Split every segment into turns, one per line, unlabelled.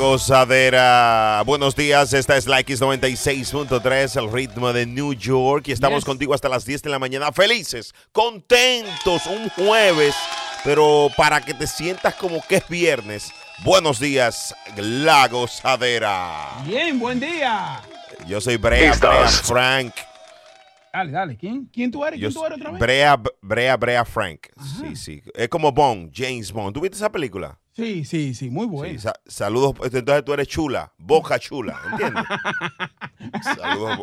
Gozadera. Buenos días, esta es la X96.3, el ritmo de New York. Y estamos
Yes.
contigo hasta las 10 de la mañana. Felices, contentos, un jueves. Pero para que te sientas como que es viernes, buenos días, la gozadera.
Bien, buen día.
Yo soy Brea. Brea Frank.
Dale, dale. ¿Quién, quién tú eres?
Yo
¿Quién tú eres otra vez?
Brea, Brea, Brea Frank. Sí, sí. Es como Bond, James Bond. ¿Tú viste esa película?
Sí, sí, sí, muy.
Sí, sa- saludos. Entonces tú eres chula, boca chula, ¿entiendes? saludos.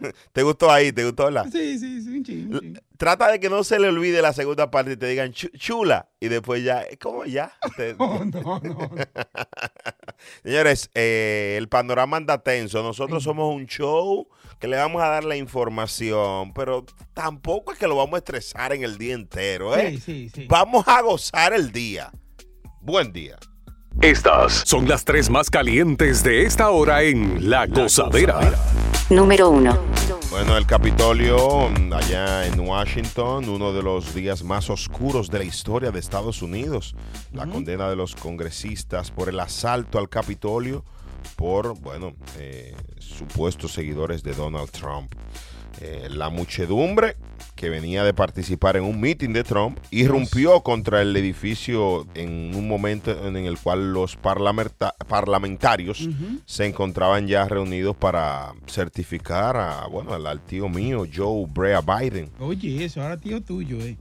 ¿Te gustó ahí? ¿Te gustó la?
Sí, sí, sí, un.
Trata de que no se le olvide la segunda parte y te digan "Chu- chula y después ya, ¿cómo ya?
No, no, no.
Señores, eh, el panorama anda tenso. Nosotros somos un show que le vamos a dar la información, pero tampoco es que lo vamos a estresar en el día entero, ¿eh?
Sí, sí, sí.
Vamos a gozar el día. Buen día.
Estas son las tres más calientes de esta hora en La Gozadera.
Número 1.
Bueno, el Capitolio allá en Washington, uno de los días más oscuros de la historia de Estados Unidos. La condena de los congresistas por el asalto al Capitolio por, bueno, eh, supuestos seguidores de Donald Trump. Eh, la muchedumbre que venía de participar en un meeting de Trump irrumpió contra el edificio en un momento en el cual los parlamenta- parlamentarios se encontraban ya reunidos para certificar a, bueno, al, al tío mío, Joe Brea Biden.
Oye, eso, ahora tío tuyo, eh.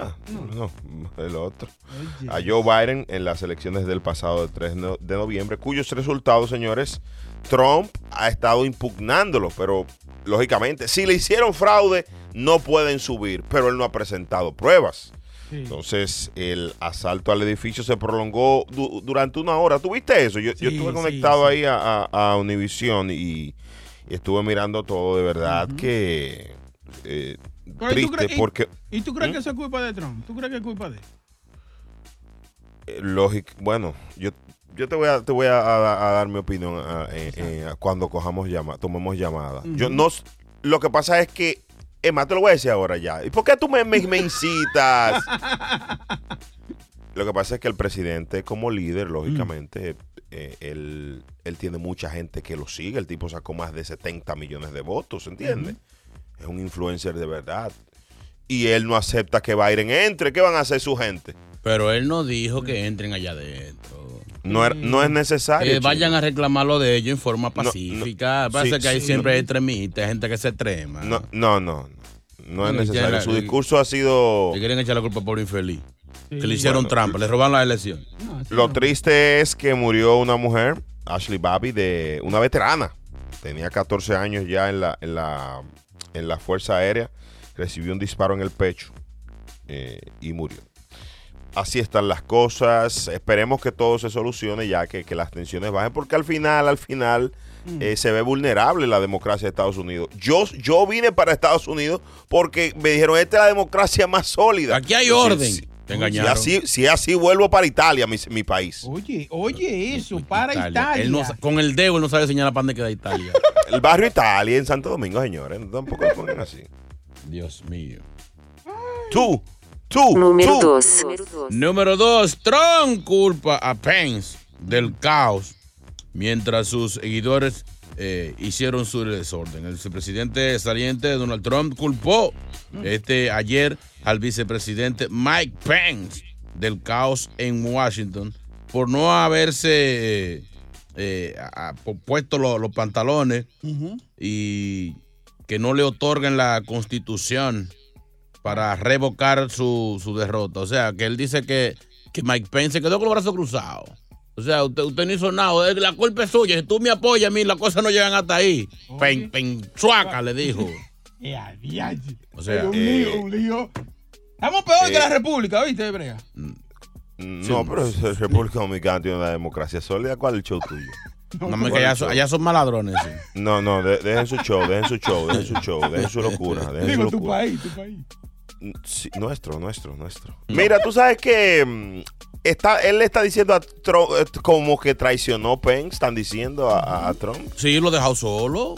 Ah, no, el otro.
Oye.
A Joe Biden en las elecciones del pasado 3 no- de noviembre, cuyos resultados, señores, Trump ha estado impugnándolo, pero lógicamente, si le hicieron fraude, no pueden subir, pero él no ha presentado pruebas.
Sí.
Entonces, el asalto al edificio se prolongó du- durante una hora. ¿Tuviste eso? Yo, yo estuve conectado
sí.
ahí a, a, a Univision y, y estuve mirando todo. De verdad que eh,
Pero, ¿y
triste porque
¿Y tú crees
¿Mm?
que eso es culpa de Trump? ¿Tú crees que es culpa de él?
eh, lógico, bueno, yo yo te voy a te voy a, a- a dar mi opinión a- eh, eh, cuando cojamos llama, tomemos llamada. Yo no lo que pasa es que más, te lo voy a decir ahora ya. ¿Y por qué tú me, me- me incitas? Lo que pasa es que el presidente, como líder, lógicamente, eh, él, él tiene mucha gente que lo sigue. El tipo sacó más de 70 millones de votos, ¿entiendes? Es un influencer de verdad. Y él no acepta que Biden entre. ¿Qué van a hacer su gente?
Pero él no dijo que entren allá adentro.
No, es- no es necesario.
Que vayan a reclamar lo de ellos en forma
No, no,
pacífica. Parece
sí,
que ahí
sí,
siempre
no.
hay extremistas, gente que se extrema.
No, no, no. No es necesario.
la-
Su discurso ha sido.
Le quieren echar la culpa por infeliz.
Sí.
Que le hicieron
Bueno,
trampa, le robaron la elección.
No, así
Lo
no.
triste es que murió una mujer, Ashley Babby, de una veterana. Tenía 14 años ya en la, en la, en la Fuerza Aérea. Recibió un disparo en el pecho eh, y murió. Así están las cosas. Esperemos que todo se solucione ya que, que las tensiones bajen, porque al final, al final,
Mm.
eh, se ve vulnerable la democracia de Estados Unidos. Yo, yo vine para Estados Unidos porque me dijeron, esta es la democracia más sólida.
Aquí hay orden.
si-
Te
si así, si así vuelvo para Italia, mi, mi país.
Oye, oye, eso, para
Italia.
Italia.
Él no sa- con el dedo él no sabe señalar para dónde queda Italia.
El barrio Italia en Santo Domingo, señores. No tampoco lo pongan así.
Dios mío.
Tú, tú,
Número
tú.
2.
Número dos, Trump culpa a Pence del caos mientras sus seguidores eh, hicieron su desorden. El vicepresidente saliente Donald Trump culpó este ayer al vicepresidente Mike Pence del caos en Washington por no haberse eh, eh, puesto lo- los pantalones y que no le otorguen la constitución para revocar su, su derrota. O sea, que él dice que, que Mike Pence se quedó con los brazos cruzados. O sea, usted, usted no hizo nada. Eh, La culpa es suya. Si tú me apoyas a mí, las cosas no llegan hasta ahí. Pen, pen, suaca, le dijo.
Ya,
O sea,
un
eh,
lío, un lío. Estamos peor que
eh,
la República, ¿viste, Brea?
No, pero es- República Dominicana tiene una democracia sólida. ¿Cuál es el show tuyo?
no me que allá, son- allá son maladrones. sí.
No, no, de- dejen su show, dejen su show, dejen su show, dejen su locura, dejen su
Digo, tu
locura.
país, tu país.
Sí, nuestro, nuestro, nuestro. Mira, tú sabes que mm, está, él le está diciendo a Trump eh, como que traicionó Pence, están diciendo a, a Trump.
Sí, lo dejado solo.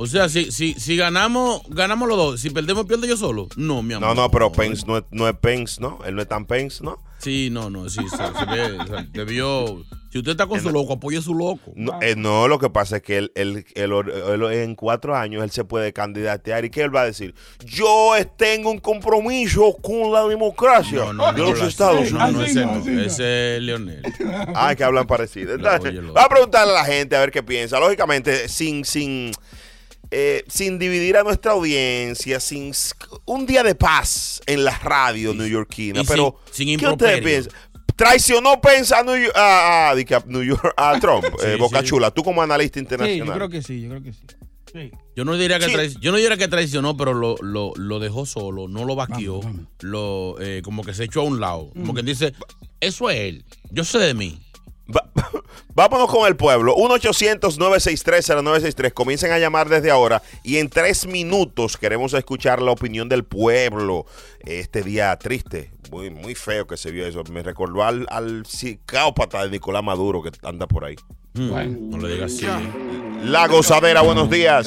O sea, si, si, si ganamos, ganamos los dos. Si perdemos, pierdo yo solo. No, mi amor.
No, no, pero Pence no es, no es Pence, ¿no? Él no es tan Pence, ¿no?
Sí, no, no, sí, se, se ve, o sea, debió. Si usted está con su loco, apoye a su loco.
No, eh, no, lo que pasa es que él, él- él- él- en cuatro años él se puede candidatear y ¿qué él va a decir? Yo tengo un compromiso con la democracia
No, no,
de
no,
los
no,
Estados
no,
Unidos.
no,
Así
ese
no,
no,
así no.
ese es Leonel.
Ah, que hablan parecido. Entonces, va a preguntarle a la gente a ver qué piensa. Lógicamente, sin, sin, eh, sin dividir a nuestra audiencia, sin un día de paz en la radio neoyorquina.
y
Pero,
sin- sin
¿qué ustedes piensan? Traicionó Pence a, New York, a, a- di que a New York- a Trump, eh,
Sí,
Boca
sí.
Chula, tú como analista
Sí,
internacional.
yo creo que sí, yo creo que sí. Sí.
Yo no diría que
Sí.
yo no diría que traicionó, pero lo, lo, lo dejó solo, no lo vaqueó,
Vamos, vamos.
lo eh, como que se echó a un lado. Como
Mm.
que dice, eso es él. Yo sé de mí.
Va- vámonos con el pueblo. 1-800-963-0963. Comiencen a llamar desde ahora. Y en tres minutos queremos escuchar la opinión del pueblo. Este día triste, muy, muy feo que se vio eso. Me recordó al, al psicópata de Nicolás Maduro que anda por ahí.
Mm, no le digas así. eh.
La gozadera, buenos días.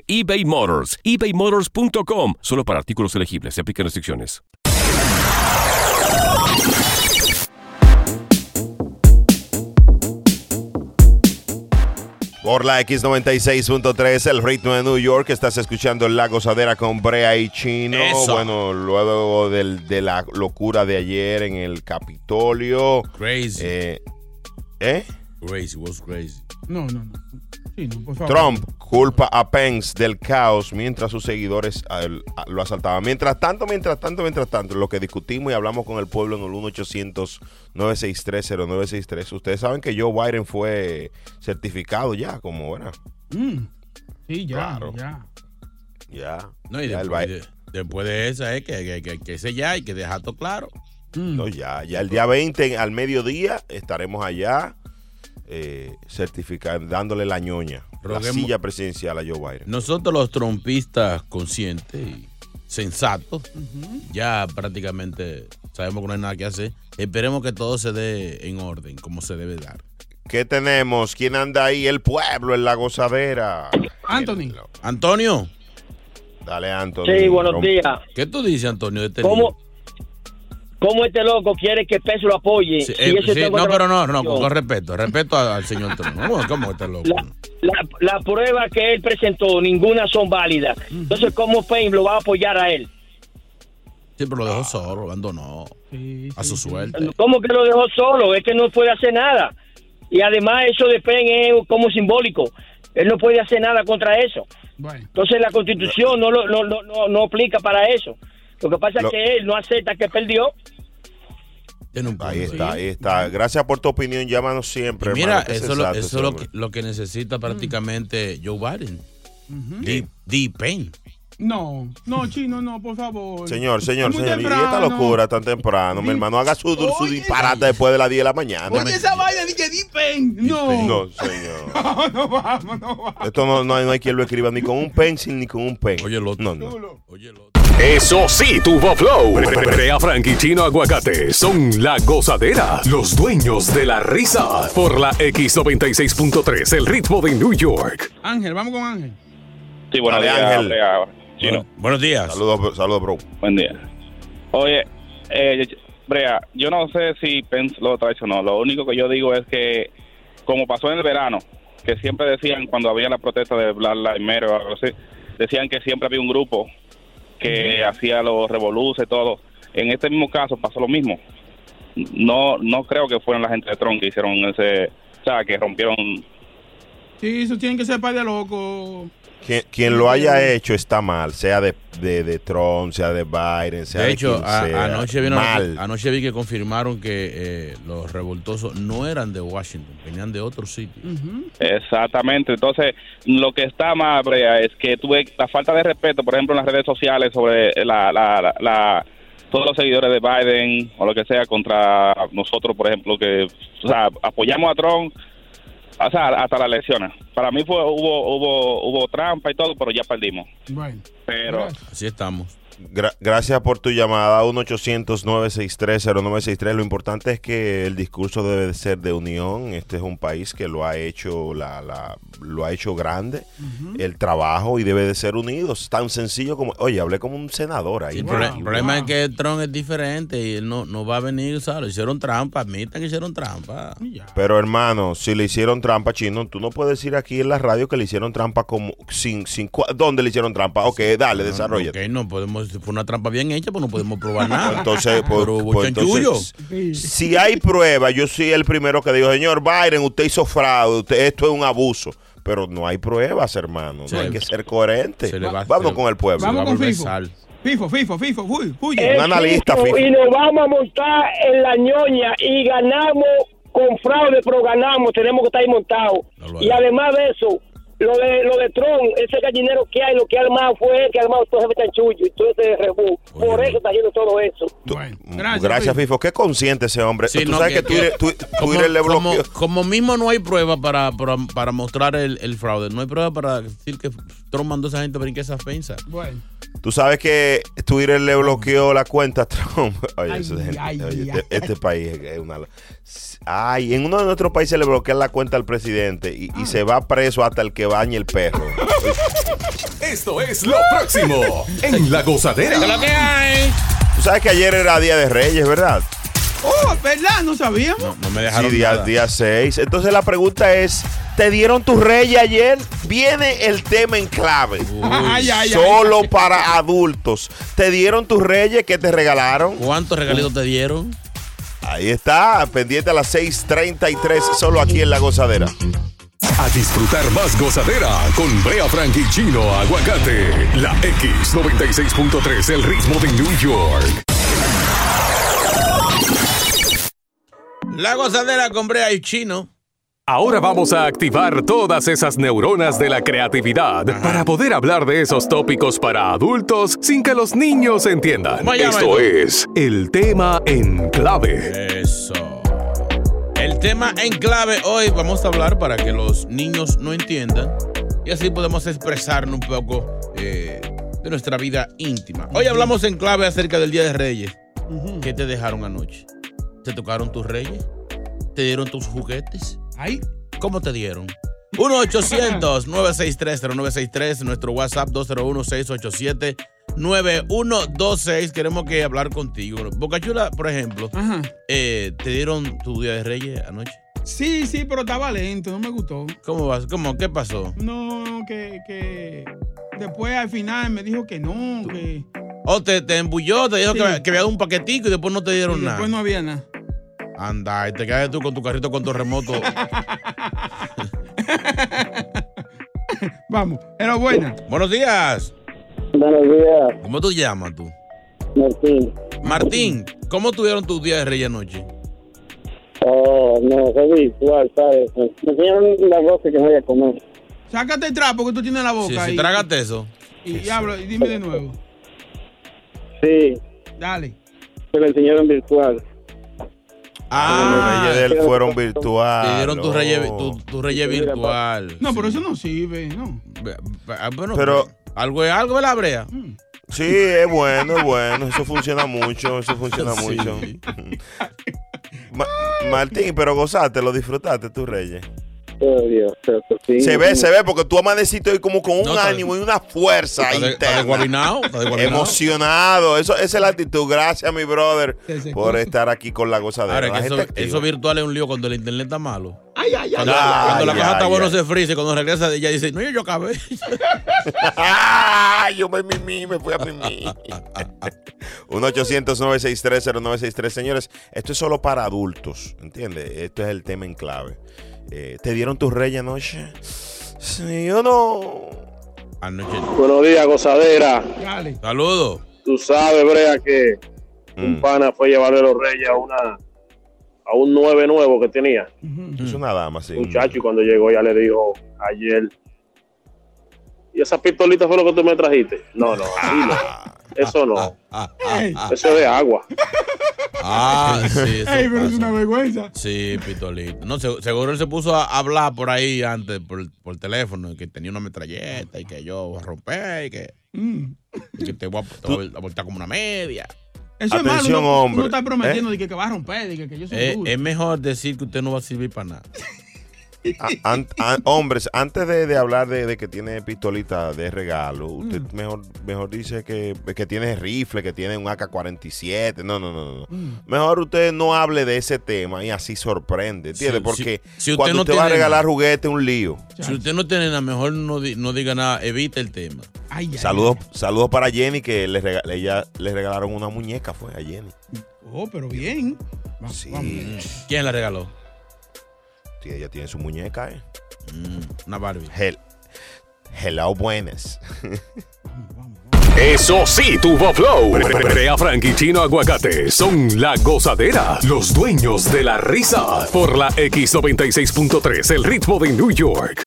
eBay Motors. ebaymotors.com. Solo para artículos elegibles. Se aplican restricciones.
Por la X96.3, el ritmo de New York, estás escuchando La Gozadera con Brea y Chino.
Eso.
Bueno, luego del- de la locura de ayer en el Capitolio.
Crazy.
Eh, ¿Eh?
Crazy, was crazy.
No, no, no. Sí, no, por favor.
Trump culpa a Pence del caos mientras sus seguidores a él- a- lo asaltaban. Mientras tanto, mientras tanto, mientras tanto, lo que discutimos y hablamos con el pueblo en el 1-800-963-0963. Ustedes saben que Joe Biden fue certificado ya, como era.
Mm. Sí, ya,
Claro.
ya.
Ya.
No, y
ya
después, de, después de esa es que, que, que, que ese ya hay que dejar todo claro.
Mm.
No, ya, ya el día 20 al mediodía estaremos allá eh, certificando, dándole la ñoña, la silla presidencial a Joe Biden.
Nosotros los trompistas conscientes y sensatos, ya prácticamente sabemos que no hay nada que hacer. Esperemos que todo se dé en orden, como se debe dar.
¿Qué tenemos? ¿Quién anda ahí? El pueblo en la gozadera.
Anthony.
Antonio,
Dale, Anthony.
Sí, buenos días.
¿qué tú dices, Antonio, de este
¿Cómo,
lío?
¿Cómo este loco quiere que Peso lo apoye?
Sí, eh, sí, no, pero no, no, con, con respeto, respeto al, señor Antonio. ¿Cómo, está loco?
La, la, la prueba que él presentó, ninguna son válidas. Entonces, ¿cómo Payne lo va a apoyar a él?
Sí, pero lo dejó solo, lo abandonó
Sí,
a su
sí.
suerte.
¿Cómo que lo dejó solo? Es que no puede hacer nada. Y además eso de Payne es como simbólico. Él no puede hacer nada contra eso.
Bueno.
Entonces la constitución no, lo, no, no, no, no aplica para eso. Lo que pasa
Lo-
es que él no acepta que perdió.
Tiene un
Ahí está, ahí está. Gracias por tu opinión. Llámanos siempre.
Y Mira,
hermano,
eso, es lo, eso es que, lo que necesita prácticamente Joe Biden. Deep, deep pain.
No, no, chino, no, por favor.
Señor, señor, señor. Y esta
temprano.
locura tan temprano. Mi hermano, haga su, su
Oye,
disparate después de las 10 de la mañana.
Oye, esa vaina de que Dipen. No.
No, señor.
No, no vamos, no vamos.
Esto no, no, hay, no hay quien lo escriba ni con un pencil ni con un pen.
Oye, el otro.
No, no.
Oye, el otro.
Eso sí, tuvo flow. Brea Frank y Chino Aguacate son la gozadera, los dueños de la risa. Por la X96.3, el ritmo de New York.
Ángel, vamos con Ángel.
Sí, buenos
Dale,
días,
Ángel.
Brea. Chino.
Buenos días.
Saludos, saludos, bro.
Buen día. Oye, eh, Brea, yo no sé si Pence lo traicionó. Lo único que yo digo es que, como pasó en el verano, que siempre decían cuando había la protesta de Black Lives Matter o algo así, decían que siempre había un grupo que hacía los revoluces, todo. En este mismo caso pasó lo mismo. No, no creo que fueron la gente de Trump que hicieron ese, o sea, que rompieron
Sí, eso tienen que ser par de locos.
Quien, quien lo haya hecho está mal, sea de, de, de Trump, sea de Biden, sea
De
de
hecho,
quien
a-
sea.
anoche, vi una-
mal.
anoche vi que confirmaron que eh, los revoltosos no eran de Washington, venían de otro sitio.
Exactamente. Entonces, lo que está mal, Brea, es que tuve la falta de respeto, por ejemplo, en las redes sociales sobre la, la, la- la- todos los seguidores de Biden o lo que sea contra nosotros, por ejemplo, que o sea, apoyamos a Trump, o sea, hasta las elecciones. Para mí fue hubo hubo hubo trampa y todo, pero ya perdimos.
Bueno.
Pero
Así estamos.
Gra- gracias por tu llamada 1-800-963-0963. Lo importante es que el discurso debe de ser de unión. Este es un país que lo ha hecho la, la- lo ha hecho grande el trabajo y debe de ser unidos. Tan sencillo como, oye, hablé como un senador ahí.
El
Wow,
prole- el problema
wow.
es que Trump es diferente y él no, no va a venir, ¿sabes? Hicieron trampa, admitan que hicieron trampa.
Pero hermano, si le hicieron trampa chino, tú no puedes decir aquí en la radio que le hicieron trampa como sin sin ¿dónde le hicieron trampa? Ok, dale, desarrolla.
Ok, no podemos, si fue una trampa bien hecha, pues no podemos probar nada.
Entonces, pues,
Pero
pues, entonces, si hay pruebas, yo soy el primero que digo, señor Biden, usted hizo fraude, usted, esto es un abuso. Pero no hay pruebas, hermano. No hay que ser coherente.
se le va-
Vamos
se
con el pueblo.
Vamos con FIFO.
sal.
FIFO, FIFO, FIFo, fuy, fuy.
Un analista, Fifi.
y nos vamos a montar en la ñoña y ganamos con fraude, pero ganamos, tenemos que estar ahí montados.
No
y además de eso, lo de lo de Trump, ese gallinero que hay, lo que ha armado fue él que ha armado todo ese chanchullo y todo ese rebú. Por eso está haciendo todo eso.
Bueno,
mm,
gracias,
gracias. Fifo. Qué consciente ese hombre.
Sí,
tú
no,
sabes que,
que-
Twitter,
Como,
le
como-
bloqueó.
como mismo no hay prueba para, para, para mostrar el, el fraude, no hay prueba para decir que Trump mandó a esa gente a brincar esa ofensa.
Bueno.
Tú sabes que Twitter le bloqueó la cuenta a Trump. Oye,
Ay,
eso es gente-
ay,
oye, este, este país es una. Ay, en uno de nuestros países le bloquean la cuenta al presidente y, y se va preso hasta el que bañe el perro.
Esto es lo próximo en La Gozadera.
¿Qué es lo que hay?
Tú sabes que ayer era Día de Reyes, ¿verdad?
Oh, ¿verdad? No sabíamos.
No, no me
Sí,
dejaron
día,
nada.
día 6. Entonces la pregunta es, ¿te dieron tus reyes ayer? Viene el tema en clave.
Ay, ay, ay.
Solo para adultos. ¿Te dieron tus reyes? ¿Qué te regalaron?
¿Cuántos regalitos te dieron?
Ahí está, pendiente a las 6:33, solo aquí en La Gozadera.
A disfrutar más gozadera con Brea Frank y Chino Aguacate. La X96.3, el ritmo de New York.
La gozadera con Brea y Chino.
Ahora vamos a activar todas esas neuronas de la creatividad para poder hablar de esos tópicos para adultos sin que los niños entiendan.
¿Cómo llama
Esto
esto?
es el tema en clave.
Eso. El tema en clave hoy vamos a hablar para que los niños no entiendan y así podemos expresarnos un poco eh, de nuestra vida íntima. Hoy hablamos en clave acerca del Día de Reyes. ¿Qué te dejaron anoche? ¿Te tocaron tus reyes? ¿Te dieron tus juguetes?
Ay,
¿Cómo te dieron? 1-800-963-0963, nuestro WhatsApp 201-687-9126. Queremos que hablar contigo. Bocachula, por ejemplo, eh, ¿te dieron tu día de Reyes anoche?
Sí, sí, pero estaba lento, no me gustó.
¿Cómo vas? ¿Cómo? ¿Qué pasó?
No, que, que después al final me dijo que no, que
¿O te, te embulló, te dijo
Sí.
que, que había dado un paquetico y después no te
y
dieron nada?
después no había nada.
Anda, y te quedas tú con tu carrito con tu remoto.
Vamos, era buena.
Buenos días.
Buenos días,
¿Cómo tú llamas tú?
Martín.
Martín, ¿cómo tuvieron tu día de Reyes anoche?
Oh, no, fue virtual, ¿sabes? Me enseñaron la voz que me voy a comer.
Sácate el trapo que tú tienes en la boca
si
y,
trágate eso.
y, y habla y dime de nuevo.
Sí,
Dale.
me lo enseñaron virtual.
Ah,
Los reyes de él fueron virtuales.
Te dieron tu reyes, tu, tu reyes virtual.
No, pero eso no sirve, no.
Ah, bueno,
Pero-
algo es algo, ¿verdad, Brea?
Mm.
Sí, es bueno, es bueno. Eso funciona mucho, eso funciona
Sí.
mucho. Ma- Martín, pero gozaste, lo disfrutaste tú, Reyes.
Dios, eso sí.
Se ve, se ve, porque tú amaneciste hoy como con un
No,
ánimo y una fuerza
Está de- está está desguabinado.
Emocionado. Eso, esa es la actitud. Gracias, mi brother, por estar aquí con la gozadera.
Ahora,
La
que eso,
gente activa.
eso virtual es un lío cuando el internet está malo.
Ay, ay, ay.
Cuando,
Ay,
cuando la
ay,
cosa está
ay.
se frisa y cuando regresa ella dice, no, yo, yo acabé.
¡Ay! Yo me mimí, me fui a mimí. 1-800-963-0963. Señores, esto es solo para adultos, ¿entiendes? Esto es el tema en clave. Eh, ¿Te dieron tus reyes anoche? Sí o no.
Anoche.
Buenos días, gozadera.
Saludos.
Tú sabes, Brea, que
Mm.
un pana fue a llevarle los reyes a una a un 9 nuevo que tenía.
Es una dama, sí.
Muchacho, y cuando llegó ya le dijo ayer. ¿Y esa pistolita fue lo que tú me trajiste? No, no, así no.
Ah,
Eso no.
Ah,
Ey,
Eso es de agua.
ah, sí, eso
ey, pero es una vergüenza.
Sí, Pitolito. No, se- seguro él se puso a hablar por ahí antes, por, por teléfono, que tenía una metralleta y que yo voy a romper y que,
Mm.
y que te voy a, te voy a voltear como una media.
Eso es malo.
Atención,
Uno,
hombre.
uno está prometiendo de que, que va a romper, de que, que yo soy
Eh, es mejor decir que usted no va a servir para nada.
An- an- hombres, antes de, de hablar de, de que tiene pistolita de regalo, usted
Mm.
mejor, mejor dice que, que tiene rifle, que tiene un AK-47. No, no, no, no.
Mm.
Mejor usted no hable de ese tema y así sorprende, ¿entiende?
Sí,
Porque
si- si usted
cuando
no
usted va a regalar
nada.
juguete, un lío.
Si usted no tiene nada, mejor no, di- no diga nada, evite el tema.
Ay, ay,
Saludos, saludos para Jenny, que le, rega- ella, le regalaron una muñeca, fue a Jenny.
Oh, pero bien. Va-
Sí,
vamos.
¿Quién la regaló?
Sí, ella tiene su muñeca, ¿eh?
Mm, una Barbie.
Hel- Hello, buenas.
Eso sí, tuvo flow. Brea Frank y Chino Aguacate son la gozadera, los dueños de la risa. Por la X96.3, el ritmo de New York.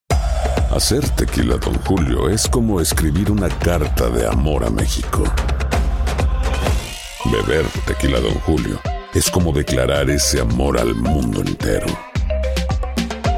Hacer tequila, Don Julio, es como escribir una carta de amor a México. Beber tequila, Don Julio, es como declarar ese amor al mundo entero.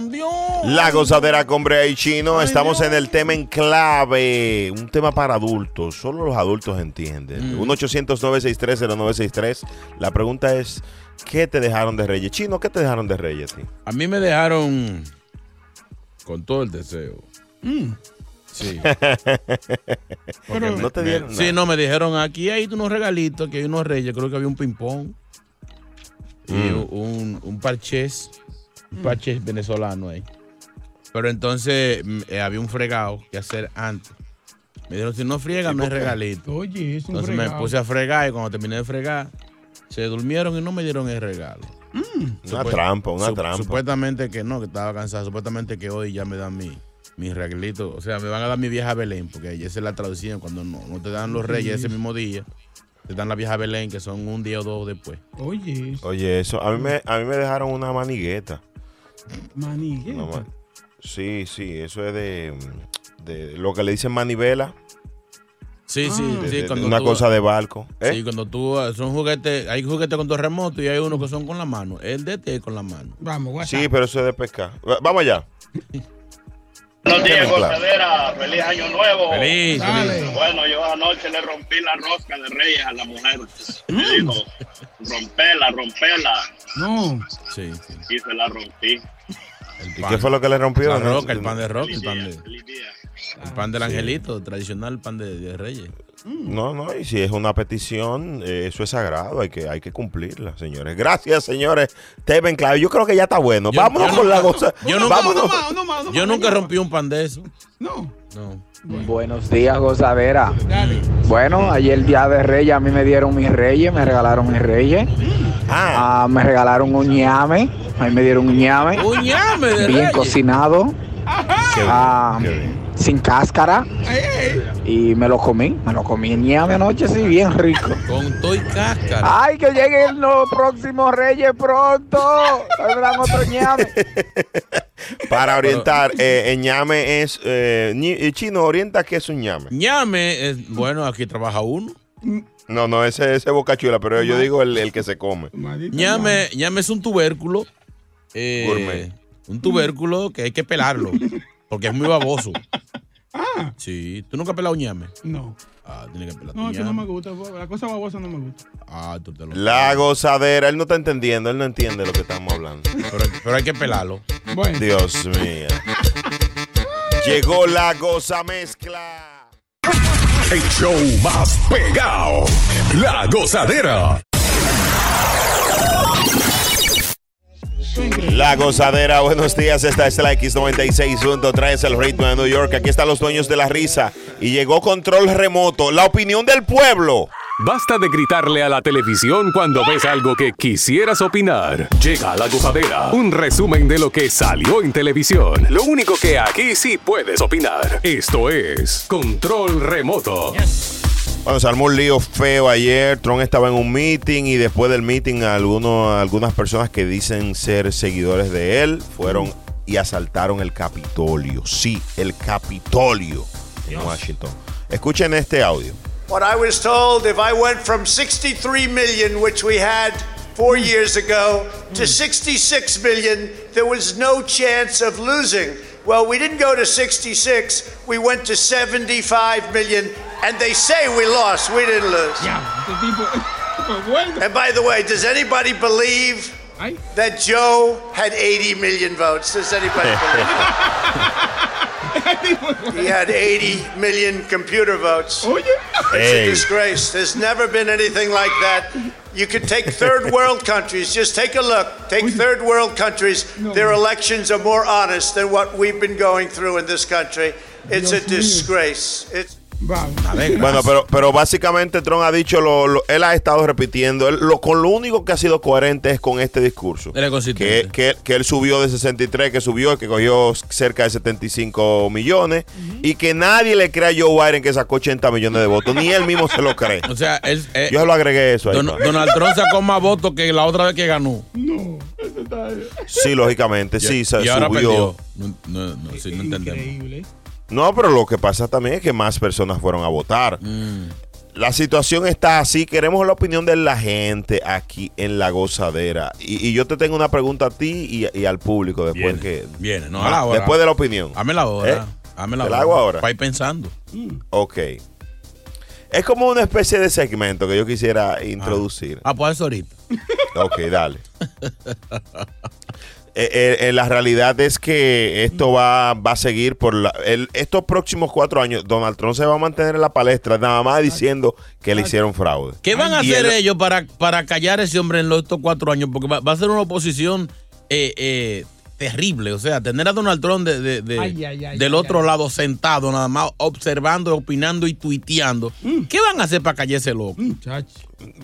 Cambió?
La gozadera con Brea y Chino. Estamos en el tema en clave. Un tema para adultos. Solo los adultos entienden. 1-800-963-0963. La pregunta es: ¿qué te dejaron de Reyes? Chino, ¿qué te dejaron de Reyes? a
mí me dejaron con todo el deseo. Sí.
Pero-
no te dieron
Sí,
nada.
no, me dijeron aquí hay unos regalitos, aquí hay unos reyes, creo que había un ping-pong y
Mm.
un, un parchés, un parchés venezolano ahí. Pero entonces mm, eh, había un fregado que hacer antes. Me dijeron, si no friega, no hay regalito.
Oye, es un
Entonces me puse a fregar y cuando terminé de fregar, se durmieron y no me dieron el regalo.
Una
Supu-
trampa, una trampa.
Supuestamente que no, que estaba cansado. Supuestamente que hoy ya me dan mi, mi regalito. O sea, me van a dar mi vieja Belén, porque esa es la traducción. Cuando no, no te dan los reyes ese mismo día, te dan la vieja Belén, que son un día o dos después.
Oye, es
Oye, eso. A mí, me, a mí me dejaron una manigueta.
Manigueta.
Ma- sí, sí, eso es de, de lo que le dicen manivela.
Sí, sí,
Ah.
de-
sí.
de-
Cuando
una
tú-
cosa de barco. ¿eh?
Sí, cuando tú, son juguetes, hay juguetes con dos remotos y hay unos que son con la mano. El de este es con la mano.
Vamos, WhatsApp.
Sí, pero eso es de pescar. Va- Vamos allá.
Buenos días, gozadera. Feliz año nuevo.
Feliz.
Bueno, yo anoche le rompí la rosca de Reyes a la mujer. Me dijo, rompela, rompela.
No.
Sí, sí.
Y se la rompí.
El
¿Y qué fue lo que le rompió?
La roca, el pan de roca, el pan,
día,
de,
feliz día.
el pan del angelito, tradicional pan de, de reyes.
No, no, y si es una petición, eh, eso es sagrado, hay que, hay que cumplirla, señores. Gracias, señores. Teven clave. Yo creo que ya está bueno.
Yo-
Vámonos
yo
con
no-
la cosa.
yo nunca-
Vámonos.
No más, no más, no
Yo
más,
nunca
no.
rompí un pan de eso.
No.
No.
Buenos días, gozadera.
Dale.
Bueno, ayer día de Reyes, a mí me dieron mis Reyes, me regalaron mis Reyes.
Ah,
Ah, me regalaron un ñame, a mí me dieron un ñame,
Un ñame de
bien
reyes.
cocinado,
qué
ah,
qué bien.
Sin cáscara. Y me lo comí. Me lo comí en ñame anoche, sí, bien rico.
Con toy cáscara.
¡Ay, que lleguen los próximos reyes pronto! Saldrán otro ñame.
Para orientar, eh, en ñame es. eh, eh, chino, orienta qué es un ñame.
ñame, es, bueno, aquí trabaja uno.
No, no, ese ese boca chula, pero yo digo el, el que se come.
Ñame, ñame es un tubérculo. eh,
Gourmet.
Un tubérculo que hay que pelarlo. Porque es muy baboso. Sí, ¿tú nunca has pelado ñame?
No.
Ah, tienes que pelar tu
No, eso no me gusta. La cosa babosa no me gusta.
Ah, tú te lo
La gozadera, él no está entendiendo, él no entiende lo que estamos hablando.
Pero, pero hay que pelarlo.
Bueno.
Dios mío. Llegó la goza mezcla.
El show más pegado. La gozadera.
La gozadera, buenos días. Esta es la X96.3, el ritmo de New York. Aquí están los dueños de la risa. Y llegó control remoto. La opinión del pueblo.
Basta de gritarle a la televisión cuando ves algo que quisieras opinar. Llega la gozadera, un resumen de lo que salió en televisión. Lo único que aquí sí puedes opinar. Esto es Control Remoto.
Bueno, se armó un lío feo ayer. Trump estaba en un meeting y después del meeting algunos, algunas personas que dicen ser seguidores de él fueron y asaltaron el Capitolio. Sí, el Capitolio en Washington. Escuchen este audio.
What I was told if I went from 63 million, which we had four years ago, to 66 million, there was no chance of losing. Well, we didn't go to 66, we went to 75 million, and they say we lost. We didn't lose. And by the way, does anybody believe that Joe had 80 million votes? Does anybody believe? That? He had 80 million computer votes. Oh, yeah. It's
Hey.
a disgrace. There's never been anything like that. You could take third world countries, just take a look. Take third world countries, their elections are more honest than what we've been going through in this country. It's a
disgrace. mío.
It's
Bueno, pero, pero básicamente Trump ha dicho, lo, lo- él ha estado repitiendo, él, lo, con lo único que ha sido coherente es con este discurso. Que, que, que él subió de 63, que subió, que cogió cerca de 75 millones, y que nadie le cree a Joe Biden que sacó 80 millones de votos, ni él mismo se lo cree.
O sea, él, eh,
Yo lo agregué eso ahí.
Don-
pa.
Donald Trump sacó más votos que la otra vez que ganó.
Sí, lógicamente, sí, se
y ahora
subió.
perdió. No, no, no, sí, no entendemos.
No, pero lo que pasa también es que más personas fueron a votar.
Mm.
La situación está así. Queremos la opinión de la gente aquí en la gozadera. Y, y yo te tengo una pregunta a ti y, y al público después
Viene,
que.
viene, no,
Ah,
a la hora.
Después de la opinión.
Hame la hora.
¿Eh?
Hame la
¿Te
hora.
la hago ahora?
Para ir pensando.
Ok. Es como una especie de segmento que yo quisiera introducir.
Ah, pues eso ahorita.
Ok, dale. Eh, eh, eh, la realidad es que esto va, va a seguir por la- el- estos próximos cuatro años. Donald Trump se va a mantener en la palestra, nada más diciendo que le hicieron fraude.
¿Qué van a
Y
hacer
el-
ellos para, para callar a ese hombre en los, estos cuatro años? Porque va, va a ser una oposición eh, eh, terrible. O sea, tener a Donald Trump de- de- de-
Ay, ay, ay,
del
ay,
otro lado sentado, nada más observando, opinando y tuiteando.
Mm.
¿Qué van a hacer para callar ese loco?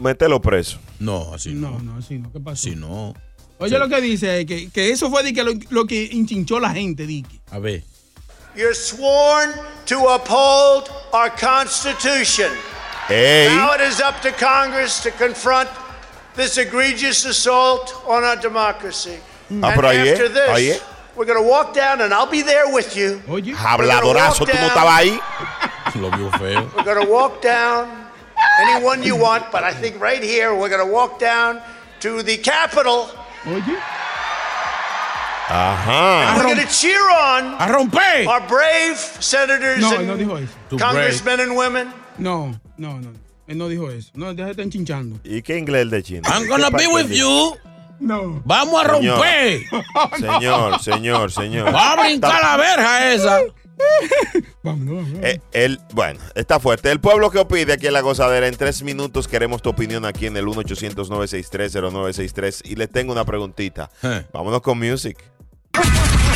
Mételo preso.
No, así no.
No, no, así no. ¿Qué pasó?
Así no.
Oye, lo que dice, que, que eso fue de que lo, lo que hinchinchó la gente, Dicky.
A ver.
You're sworn to uphold our Constitution.
Ey.
Now it is up to Congress to confront this egregious assault on our democracy.
Ah,
and
pero ahí es,
after this,
ahí es.
we're going to walk down, and I'll be there with you.
Habladorazo, tú no estabas ahí.
Lo vio feo.
We're going to walk down anyone you want, but I think right here we're going to walk down to the Capitol.
Ajá.
And we're going to cheer on
a romper.
our brave senators
No,
and
no dijo eso.
congressmen and women.
No, no, no. Él no dijo eso. No, deja de estar hinchinchando.
¿Y qué inglés el de China?
I'm gonna
¿Qué
be
parte
with
de-
you.
No.
Vamos a
Señor.
romper.
Señor, señor, señor.
Va a brincar la verja esa.
Eh, el, bueno, está fuerte. El pueblo que opide aquí en la gozadera. En tres minutos queremos tu opinión aquí en el 1-800-963-0963. Y les tengo una preguntita. Vámonos con music.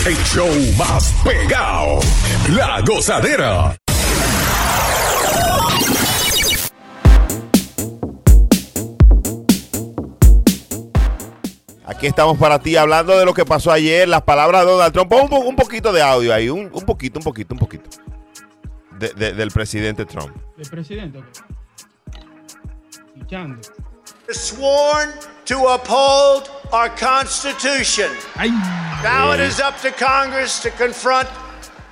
El show más pegado. La gozadera.
Aquí estamos para ti hablando de lo que pasó ayer, las palabras de Donald Trump. Pon un, un poquito de audio ahí, un, un poquito, un poquito, un poquito. de- de- del presidente Trump.
El presidente. ok.
Sworn to uphold our Constitution. Now it is up to Congress to confront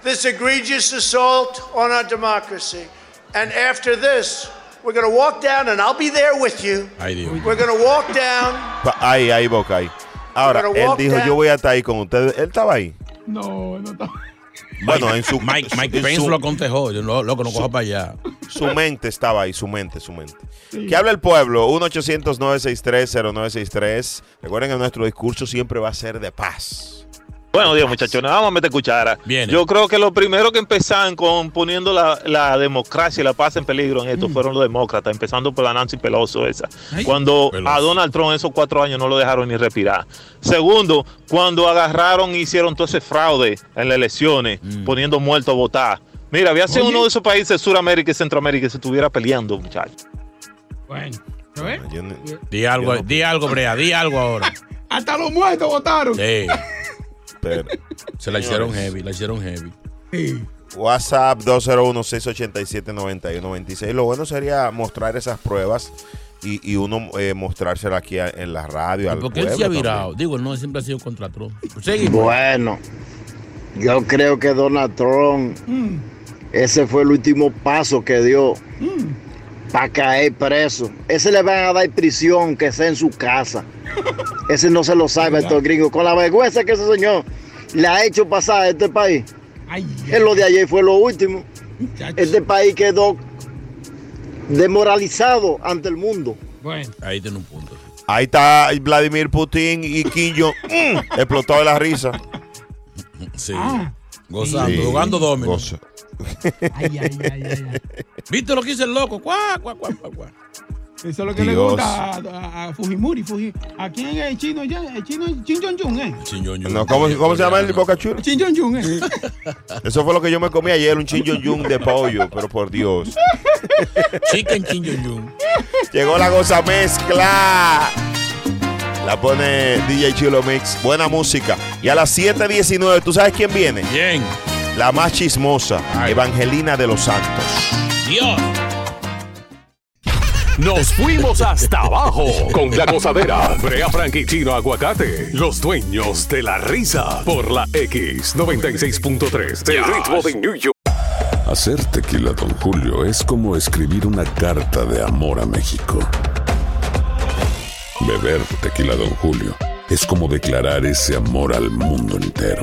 this egregious assault on our democracy. And after this, we're going to walk down, and I'll be there with you.
Ay, Dios.
We're going to walk down.
Ahí, ahí, Boca, ahí. Ahora, él dijo,
down.
yo voy a estar ahí con ustedes. Él estaba ahí.
No, no está.
Bueno, en su,
Mike, Mike
en
Pence
su-
lo aconsejó. Yo no, loco, no coja para allá.
su mente estaba ahí, su mente, su mente. ¿Qué habla el pueblo? 1-800-963-0963. Recuerden que nuestro discurso siempre va a ser de paz.
Buenos días, muchachos. Vamos a meter cuchara.
Viene.
Yo creo que lo primero que empezaron con poniendo la, la democracia y la paz en peligro en esto fueron los demócratas, empezando por la Nancy Peloso esa. Cuando a Donald Trump esos cuatro años no lo dejaron ni respirar. Segundo, cuando agarraron y hicieron todo ese fraude en las elecciones, poniendo muertos a votar. Mira, había sido
Oye.
uno de esos países de Sudamérica y Centroamérica que se estuviera peleando, muchachos.
Bueno.
Di algo, di algo, Brea, di algo ahora.
Hasta los muertos votaron.
Sí.
Pero,
Se la hicieron heavy, la hicieron heavy.
WhatsApp 201-687-9126. Lo bueno sería mostrar esas pruebas y, y uno eh, mostrárselas aquí a- en la radio. al
Porque él se ha virado.
también.
Digo, él no siempre ha sido contra Trump. Seguimos.
Bueno, yo creo que Donald Trump, ese fue el último paso que dio para caer preso. Ese le van a dar prisión, que sea en su casa. Ese no se lo sabe a estos gringos. Con la vergüenza que ese señor le ha hecho pasar a este país. En lo de ayer fue lo último. Este país quedó desmoralizado ante el mundo.
Bueno.
Ahí tiene un punto.
Ahí está Vladimir Putin y Kim Jong-un explotó de la risa.
Sí.
Ah.
Gozando,
Sí,
jugando domino.
goza.
Ay, ay, ay, ay, ay.
¿Viste lo que hizo el loco? Cuá, cuá, cuá, cuá.
Eso es lo que le gusta a, a- a Fujimori. Fuji- ¿A quién es el chino ya? El chino es Chin Jong Jung, ¿eh?
No, ¿cómo, cómo se llama el Boca Chula?
Chin Jong Jung, ¿eh?
Eso fue lo que yo me comí ayer, un chinjong de pollo, pero por Dios.
Chicken Chin Jong Jung.
Llegó la goza mezcla. La pone DJ Chilo Mix. Buena música. Y a las 7.19, ¿tú sabes quién viene?
Bien.
La más chismosa, Evangelina de los Santos.
Dios.
Nos fuimos hasta abajo con la gozadera. Brea Frank y Chino Aguacate, los dueños de la risa. Por la X96.3 del ritmo de New York.
Hacer tequila, Don Julio, es como escribir una carta de amor a México. Beber tequila, Don Julio, es como declarar ese amor al mundo entero.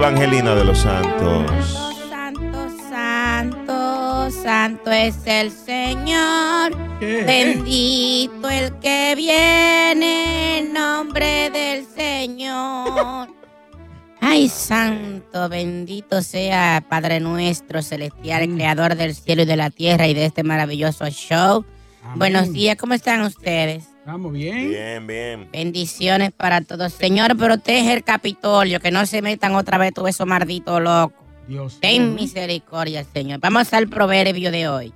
Evangelina de los Santos.
Santo, santo, santo es el Señor. Bendito el que viene en nombre del Señor. Ay, santo, bendito sea Padre nuestro celestial, creador del cielo y de la tierra y de este maravilloso show. Buenos días, ¿cómo están ustedes?
Estamos bien.
Bien, bien.
Bendiciones para todos. Señor, protege el Capitolio, que no se metan otra vez todos esos malditos locos.
Dios.
Ten misericordia, Señor. Vamos al proverbio de hoy.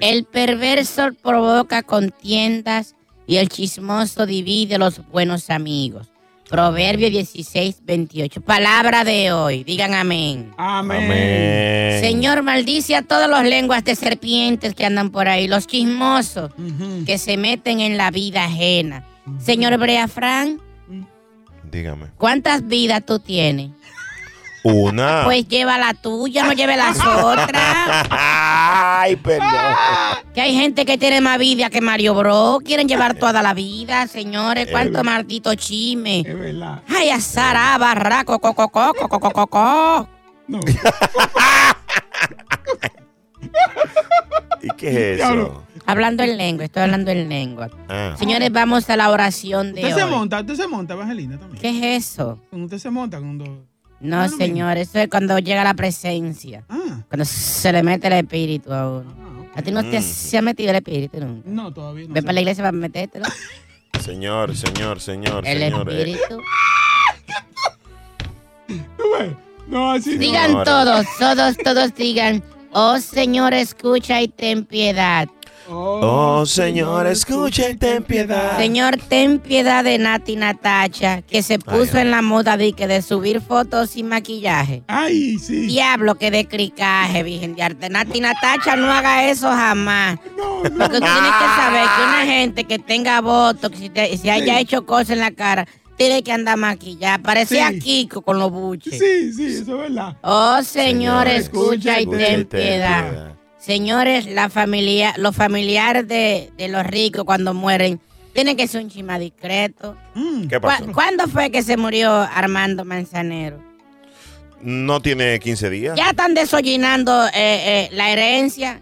El perverso provoca contiendas y el chismoso divide los buenos amigos. Proverbio 16, 28. Palabra de hoy. Digan amén.
Amén.
Señor, maldice a todas las lenguas de serpientes que andan por ahí, los chismosos que se meten en la vida ajena. Señor Brea Fran,
Dígame.
¿cuántas vidas tú tienes?
Una.
Pues lleva la tuya, no lleve las otras.
Ay, perdón.
Que hay gente que tiene más vida que Mario Bros. Quieren llevar toda la vida, señores. ¿Cuánto maldito chisme?
Es verdad.
Ay, azará, barraco, coco, coco, coco, coco.
No.
¿Y qué es eso?
Hablando en lengua, estoy hablando en lengua.
Ah.
Señores, vamos a la oración de
Usted se
hoy.
monta, usted se monta, Evangelina, también.
¿Qué es eso?
Usted se monta con dos.
No, señor, eso es cuando llega la presencia.
Ah.
Cuando se le mete el espíritu a uno. A ti no te se ha metido el espíritu nunca.
No, todavía no.
Ven para la iglesia para metértelo.
Señor, señor, señor,
El
señor. eh,
espíritu.
No, así no.
Digan todos, todos, todos digan, oh Señor, escucha y ten piedad.
Oh, Señor, escucha y ten piedad.
Señor, ten piedad de Nati Natacha, que se puso en la moda de, que de subir fotos sin maquillaje.
Ay, sí.
Diablo, que de cricaje, virgen de arte. Nati Natacha, no haga eso jamás. Porque tú tienes que saber que una gente que tenga votos, que si, te- si haya hecho cosas en la cara, tiene que andar maquillada. Parecía
Sí.
Kiko con los buches.
Sí, sí, eso es verdad.
Oh, Señor,
Señor,
escucha y
escucha y
ten
ten
piedad.
piedad.
Señores, la familia, los familiares de, de los ricos cuando mueren tienen que ser un chima discreto.
¿Qué pasó?
¿Cu- ¿Cuándo fue que se murió Armando Manzanero?
No tiene 15 días.
Ya están desollinando eh, eh, la herencia.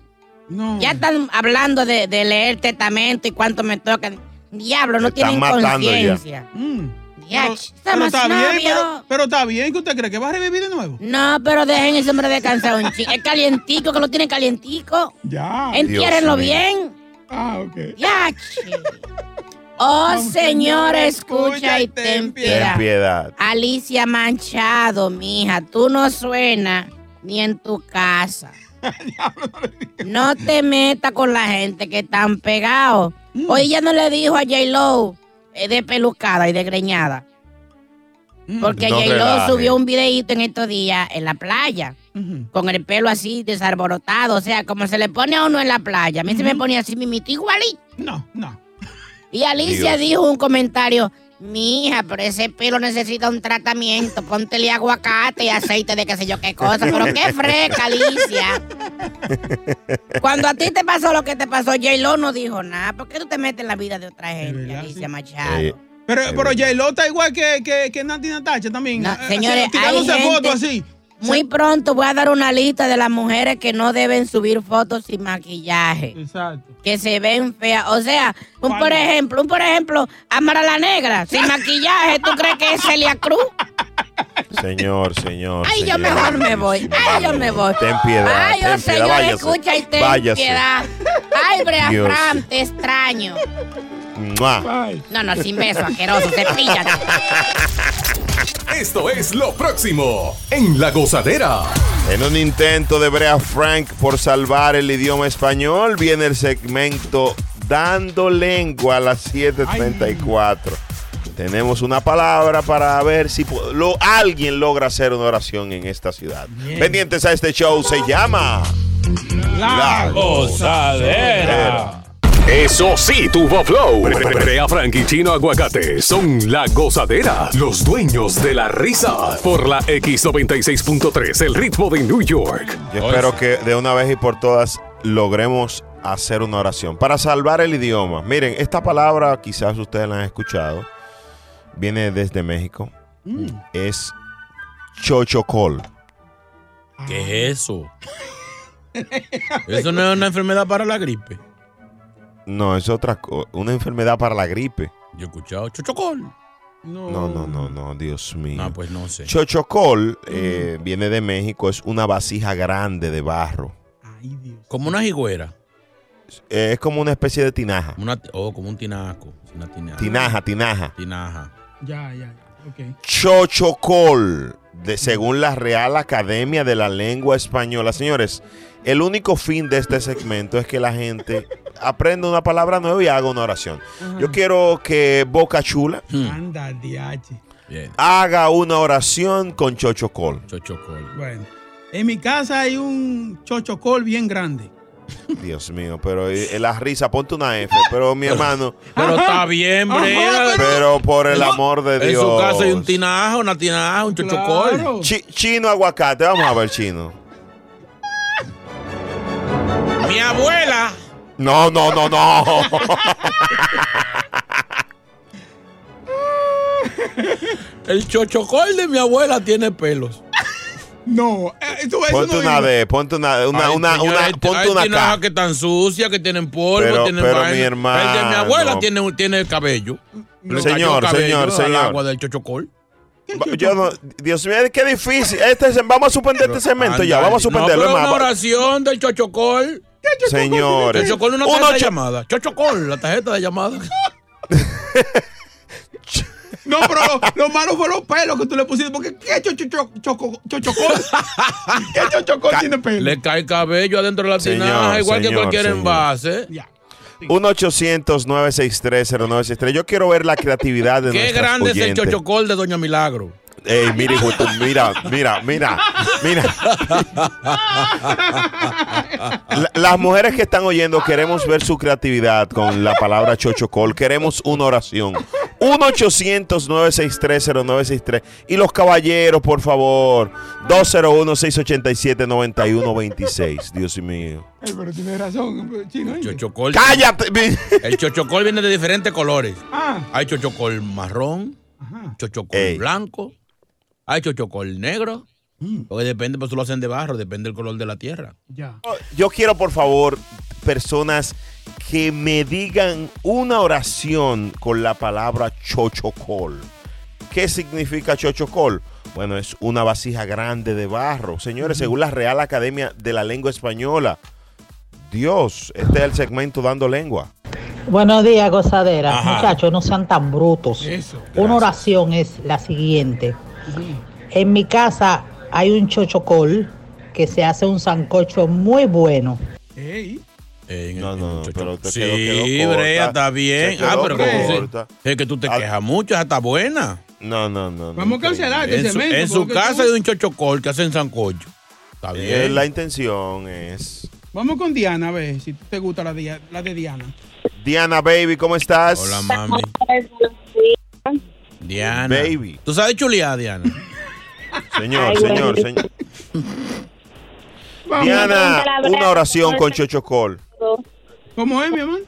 No.
Ya están hablando de, de leer testamento y cuánto me toca. Diablo, no
Se
tienen conciencia.
Mm.
Diach,
Pero
estamos
está bien, pero, pero está bien que usted cree que va a revivir de nuevo.
No, pero dejen ese hombre descansar un chico. Es calientico, que lo tienen calientico.
Ya.
Mío.
bien.
Ah, ok.
Yache. Oh, Señor, escucha y ten
Ten
piedad.
piedad.
Alicia Manchado, mija, tú no suenas ni en tu casa. No te metas con la gente que están pegados. Hoy ella no le dijo a J-Lo de pelucada y de greñada. Porque
No
J-Lo subió un videito en estos días en la playa. Con el pelo así desarborotado. O sea, como se le pone a uno en la playa. A mí se me ponía así mimito igualito.
No, no.
Y Alicia
Dios.
dijo un comentario. Mi hija, pero ese pelo necesita un tratamiento. Póntele aguacate y aceite de qué sé yo qué cosa. Pero qué fresca, Alicia. Cuando a ti te pasó lo que te pasó, J-Lo no dijo nada. ¿Por qué tú te metes en la vida de otra gente, Alicia Machado?
Eh,
Pero, pero J-Lo está igual que, que, que Nati Natacha también.
No,
eh,
señores,
así,
hay
tirándose
gente-
fotos así.
Muy pronto voy a dar una lista de las mujeres que no deben subir fotos sin maquillaje.
Exacto.
Que se ven feas. O sea, un por ejemplo, un por ejemplo, Amara la Negra, sin maquillaje, ¿tú crees que es Celia Cruz?
Señor, señor.
Ay, yo
señor.
mejor me voy. Ay, yo me voy.
Ten piedad,
Ay, oh,
ten piedad,
señor, escucha y ten
Váyase.
piedad. Ay, Brea. Fran, te extraño.
¡Mua!
No, no, sin beso, asqueroso, cepíllate.
Esto es lo próximo en La Gozadera.
En un intento de Brea Frank por salvar el idioma español, viene el segmento Dando Lengua a las 7.34. Tenemos una palabra para ver si lo, alguien logra hacer una oración en esta ciudad. Pendientes a este show se llama
La
Gozadera. Eso sí, tuvo flow. Brea Frank y Chino Aguacate son la gozadera, los dueños de la risa. Por la X96.3, el ritmo de New York.
Yo espero que de una vez y por todas logremos hacer una oración para salvar el idioma. Miren, esta palabra quizás ustedes la han escuchado. Viene desde México. Es chochocol.
¿Qué es eso? Eso no es una enfermedad para la gripe.
No, es otra cosa. Una enfermedad para la gripe.
Yo he escuchado chochocol.
No, no, no, no, Dios mío.
Ah, pues no sé.
Chochocol eh, viene de México, es una vasija grande de barro.
Como una jigüera.
Eh, es como una especie de tinaja.
Una, oh, como un tinaco. Una tinaja.
Tinaja, tinaja.
Tinaja.
Ya, ya, ya. Ok.
Chochocol, de, según la Real Academia de la Lengua Española. Señores, el único fin de este segmento es que la gente aprenda una palabra nueva y haga una oración. Yo quiero que Boca Chula
Anda, diache.
haga una oración con Chochocol.
Chochocol.
Bueno, en mi casa hay un chochocol bien grande.
Dios mío, pero eh, la risa, ponte una F. Pero mi hermano.
Pero está bien, Brea.
Pero por el amor de
En
Dios.
su casa hay un tinaja, una tinaja, un chochocol.
Chi- chino aguacate, vamos a ver chino.
Mi abuela.
No, no, no, no.
El chochocol de mi abuela tiene pelos.
No, eh, eso
ponte
no
una
digo.
D, ponte una, una,
Ay,
una,
señora,
una-
hay-
ponte
hay
una
tinajas que están sucias, que tienen polvo,
Pero-
tienen
pero,
vaina.
mi hermano.
El de mi abuela tiene, un- tiene cabello. Le
Señor,
cayó cabello
señor, señor.
agua del chochocol.
Yo no, Dios mío, qué difícil. Este, vamos a suspender este segmento ya. Vamos a
no,
suspenderlo.
pero
es más,
una oración del Chochocol.
Señores.
Chochocol una
Un
tarjeta de llamada. Chochocol, la tarjeta de llamada.
No, pero lo, lo malo fue los pelos que tú le pusiste. Porque ¿qué chocho, choco, choco, chochocol? ¿Qué chochocol tiene pelo?
Le cae cabello adentro de la
Señor,
tinaja, igual que cualquier
señor.
envase.
1-800-963-0963. Yo quiero ver la creatividad de
Qué grande es el chochocol de Doña Milagro.
Ey, mira, hijo, tú, mira, mira, mira, mira. La- las mujeres que están oyendo, queremos ver su creatividad con la palabra chochocol. Queremos una oración. 1-800-963-0963. Y los caballeros, por favor. 201-687-9126. Dios mío.
Ay, pero tienes razón, chino. ¿eh?
Chochocol.
¡Cállate!
El chochocol viene de diferentes colores.
Ah.
Hay chochocol marrón, chochocol blanco, hay chochocol negro. Porque depende, pues tú lo hacen de barro, depende del color de la tierra.
Ya.
Yo quiero, por favor, personas que me digan una oración con la palabra chochocol. ¿Qué significa chochocol? Bueno, es una vasija grande de barro. Señores, según la Real Academia de la Lengua Española, Dios, este es el segmento dando lengua.
Buenos días, gozadera.
Ajá.
Muchachos, no sean tan brutos. Una oración es la siguiente. En mi casa hay un chochocol que se hace un sancocho muy bueno.
no, no, no, pero te
Sí,
quedó- quedó.
Brea, está bien. Ah, pero
corta.
es que tú te quejas mucho, esa está buena.
No, no, no.
Vamos a cancelar este
En su, en casa hay un chochocol que hacen sancocho. Está
Eh,
bien.
La intención es.
Vamos con Diana a ver si te gusta la, de- la de Diana.
Diana, baby, ¿cómo estás?
Hola, mami. Diana.
Baby.
¿Tú sabes chulear, Diana?
Señor,
Ay,
señor, señor. Diana, una oración con chochocol.
¿Cómo es, mi amor?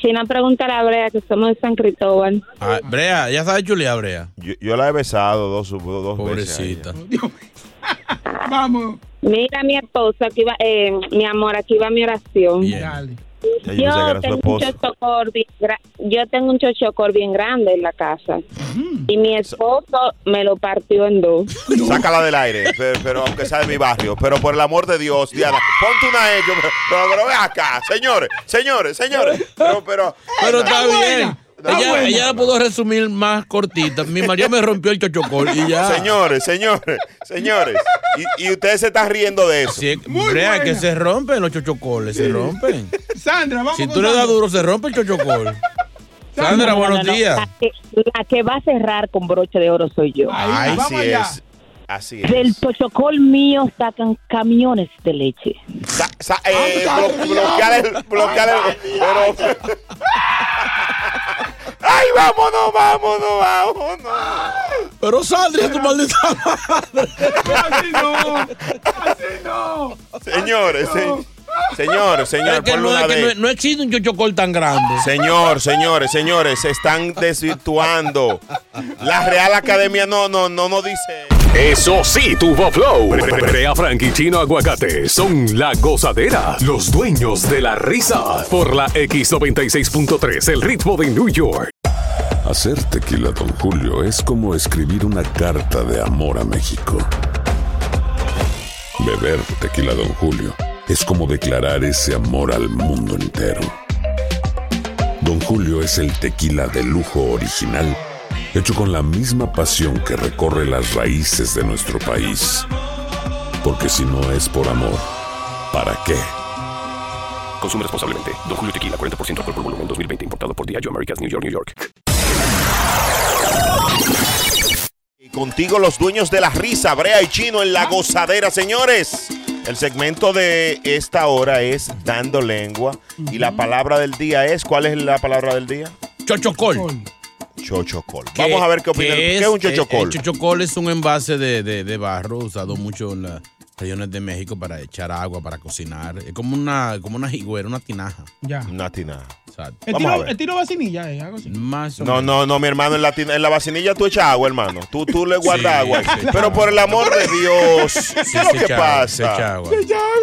Si no, pregunta a la Brea, que somos de San Cristóbal.
Ah, Brea, ¿ya sabes chulear, Brea?
Yo, yo la he besado dos, dos veces. a ella.
Vamos.
Mira, mi esposa, aquí va, eh, mi amor, aquí va mi oración.
Ya, yo
tengo un chochocor bien yo tengo un chochocor bien grande en la casa y mi esposo me lo partió en dos.
Sácala del aire, pero, pero aunque sea de mi barrio. Pero por el amor de Dios, Diana, ponte una. Pero, pero, pero ve acá, señores, señores, señores. Pero, pero.
Pero está bien.
Está
Ella,
buena.
ella la pudo resumir más cortita. Mi marido me rompió el chochocol y ya.
Señores, señores, señores. Y, y ustedes se están riendo de eso.
Sí, Brea, que se rompen los chochocoles, se rompen.
Sandra, vamos
Si tú le das duro, se rompe el chochocol. Sandra,
No, no,
buenos
no, no.
días.
La que, la que va a cerrar con broche de oro soy yo.
Ay, sí es. Así es.
Del chochocol mío sacan camiones de leche.
Sa- sa- eh, blo- bloquear el. Bloquear el pero, ¡Ay, vámonos, vámonos, vámonos!
Pero Sandra, tu maldita
Así no. Así no.
Señores, se- señores, señores,
Es que, no,
una
que no- no existe un chochocol tan grande.
Señor, señores, señores, se están desvirtuando. La Real Academia no, no, no nos dice.
Eso sí, tuvo flow. Brea Frank y Chino Aguacate son la gozadera, los dueños de la risa. Por la X96.3, el ritmo de New York.
Hacer tequila, Don Julio, es como escribir una carta de amor a México. Beber tequila, Don Julio, es como declarar ese amor al mundo entero. Don Julio es el tequila de lujo original, hecho con la misma pasión que recorre las raíces de nuestro país. Porque si no es por amor, ¿para qué?
Consume responsablemente. Don Julio Tequila, 40% alcohol por volumen, 2020. Importado por Diageo Americas, New York, New York.
Y contigo los dueños de la risa, Brea y Chino en la gozadera, señores. El segmento de esta hora es Dando Lengua. Y la palabra del día es, ¿cuál es la palabra del día?
Chochocol.
Chochocol. Vamos a ver qué opinan. ¿Qué es un
eh,
chochocol?
El chochocol es un envase de, de- de barro usado mucho en las regiones de México para echar agua, para cocinar. Es como una, como una higuera, una tinaja.
Ya.
Una tinaja.
El
Vamos a
tiro,
ver.
el tiro vacinilla, eh, algo así.
Más o
No, no, no, mi hermano, en la, en la vacinilla tú echas agua, hermano. Tú, tú le guardas
Sí,
agua. Pero por el amor de Dios, ¿qué es lo que
echa agua, se
pasa?
echa agua.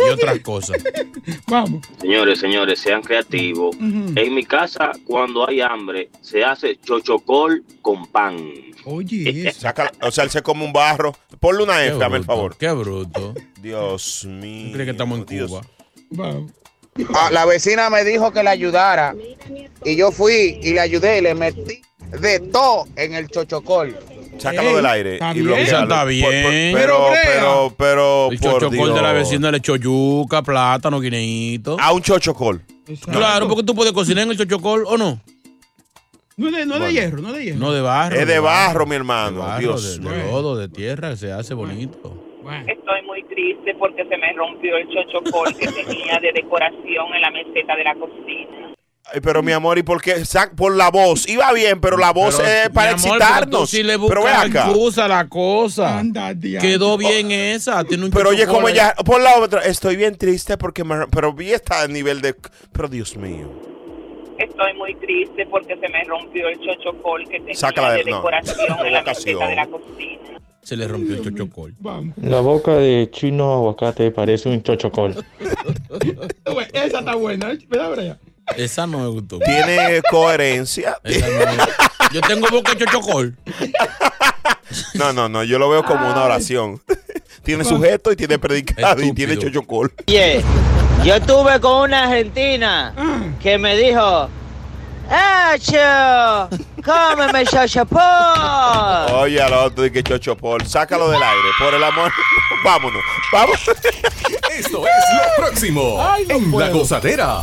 Y otras cosas.
Vamos.
Señores, señores, sean creativos. En mi casa, cuando hay hambre, se hace chochocol con pan.
Oye,
Saca- o sea, él se come un barro. Ponle una F, dame el
bruto,
favor.
Qué bruto.
Dios mío.
¿Cree que estamos en
Dios.
Cuba?
Vamos.
Ah, la vecina me dijo que le ayudara y yo fui y le ayudé y le metí de todo en el chochocol.
Sácalo del aire.
está
y
bien.
está
Por- por-
bien.
pero,
Pero,
pero, pero,
El
por
chochocol de la vecina le echó yuca, plátano, guineíto.
A un chochocol.
Claro, porque tú puedes cocinar en el chochocol o no.
No es de, no de hierro, no es de hierro.
No de barro.
Es de barro, mi
De
hermano.
barro,
Dios
de,
mío.
de lodo, de tierra, se hace bonito.
Estoy muy triste porque se me rompió el chochocol que tenía de decoración en la meseta de la cocina.
Ay, pero mi amor, ¿y por qué? Sac- Por la voz. Iba bien, pero la voz
Pero,
es para
mi amor, pero tú
excitarnos.
sí le
pero acá.
excusa la cosa.
Anda.
Quedó bien esa. Tiene un
Pero oye, como ya, por la otra, estoy bien triste porque me, pero vi está a nivel de, pero Dios mío.
Estoy muy triste porque se me rompió el chochocol que tenía
Sácala de-
de
no.
decoración en la meseta de la cocina.
Se le rompió el chochocol.
Vamos.
La boca de chino aguacate parece un chochocol.
Esa está buena, ¿eh? ¿verdad, Brea?
Esa no me gustó.
Tiene coherencia.
Esa no me- Yo tengo boca de chochocol.
No, no, no, yo lo veo como una oración. Tiene sujeto y tiene predicado y tiene chochocol.
Oye, yo estuve con una argentina que me dijo, ¡Acho! ¡Cómeme chochopol!
Oye, al otro de que chochopol. Sácalo del aire, por el amor. Vámonos, vamos.
Esto es lo próximo en La Gozadera.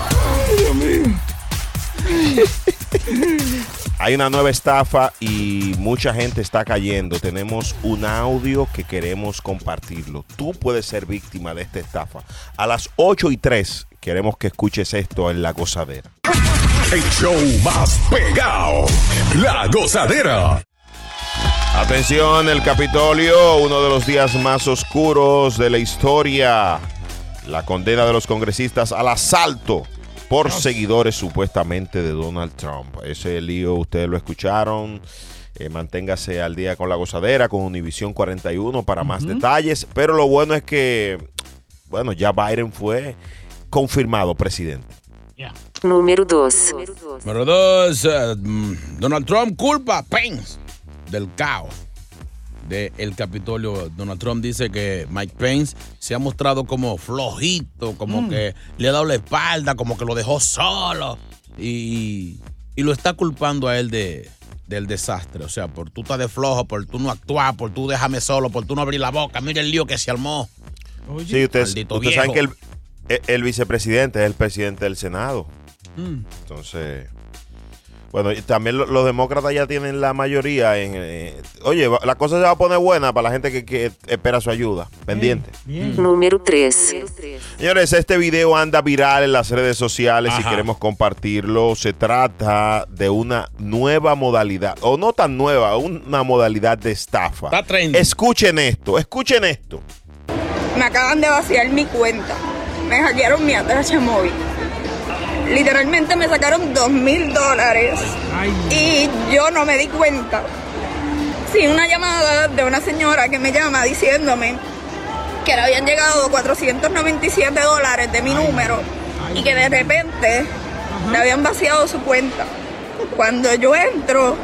Hay una nueva estafa y mucha gente está cayendo. Tenemos un audio que queremos compartirlo. Tú puedes ser víctima de esta estafa. A las 8 y 3 queremos que escuches esto en La Gozadera.
El show más pegado. La Gozadera.
Atención, el Capitolio, uno de los días más oscuros de la historia. La condena de los congresistas al asalto por seguidores supuestamente de Donald Trump. Ese lío ustedes lo escucharon. Eh, manténgase al día con la gozadera, con Univisión 41 para más detalles. Pero lo bueno es que, bueno, ya Biden fue confirmado presidente.
Número 2.
Número dos, eh, mm, Donald Trump culpa a Pence del caos del Capitolio. Donald Trump dice que Mike Pence se ha mostrado como flojito, como
Mm.
que le ha dado la espalda, como que lo dejó solo. Y, y lo está culpando a él de, del desastre. O sea, por tú estás de flojo, por tú no actuar, por tú déjame solo, por tú no abrir la boca. Mira el lío que se armó.
Sí, ustedes, saben que el- el vicepresidente es el presidente del Senado.
Mm.
Entonces, bueno, y también lo- los demócratas ya tienen la mayoría en... eh, oye, va- la cosa se va a poner buena para la gente que, que espera su ayuda. Pendiente.
Número 3.
Señores, este video anda viral en las redes sociales y
Ajá.
queremos compartirlo. Se trata de una nueva modalidad, o no tan nueva, una modalidad de estafa.
Está.
Escuchen esto, escuchen esto.
Me acaban de vaciar mi cuenta. Me hackearon mi ATH móvil. Literalmente me sacaron dos mil dólares y yo no me di cuenta. Sí, una llamada de una señora que me llama diciéndome que le habían llegado 497 dólares de mi número y que de repente le habían vaciado su cuenta. Cuando yo entro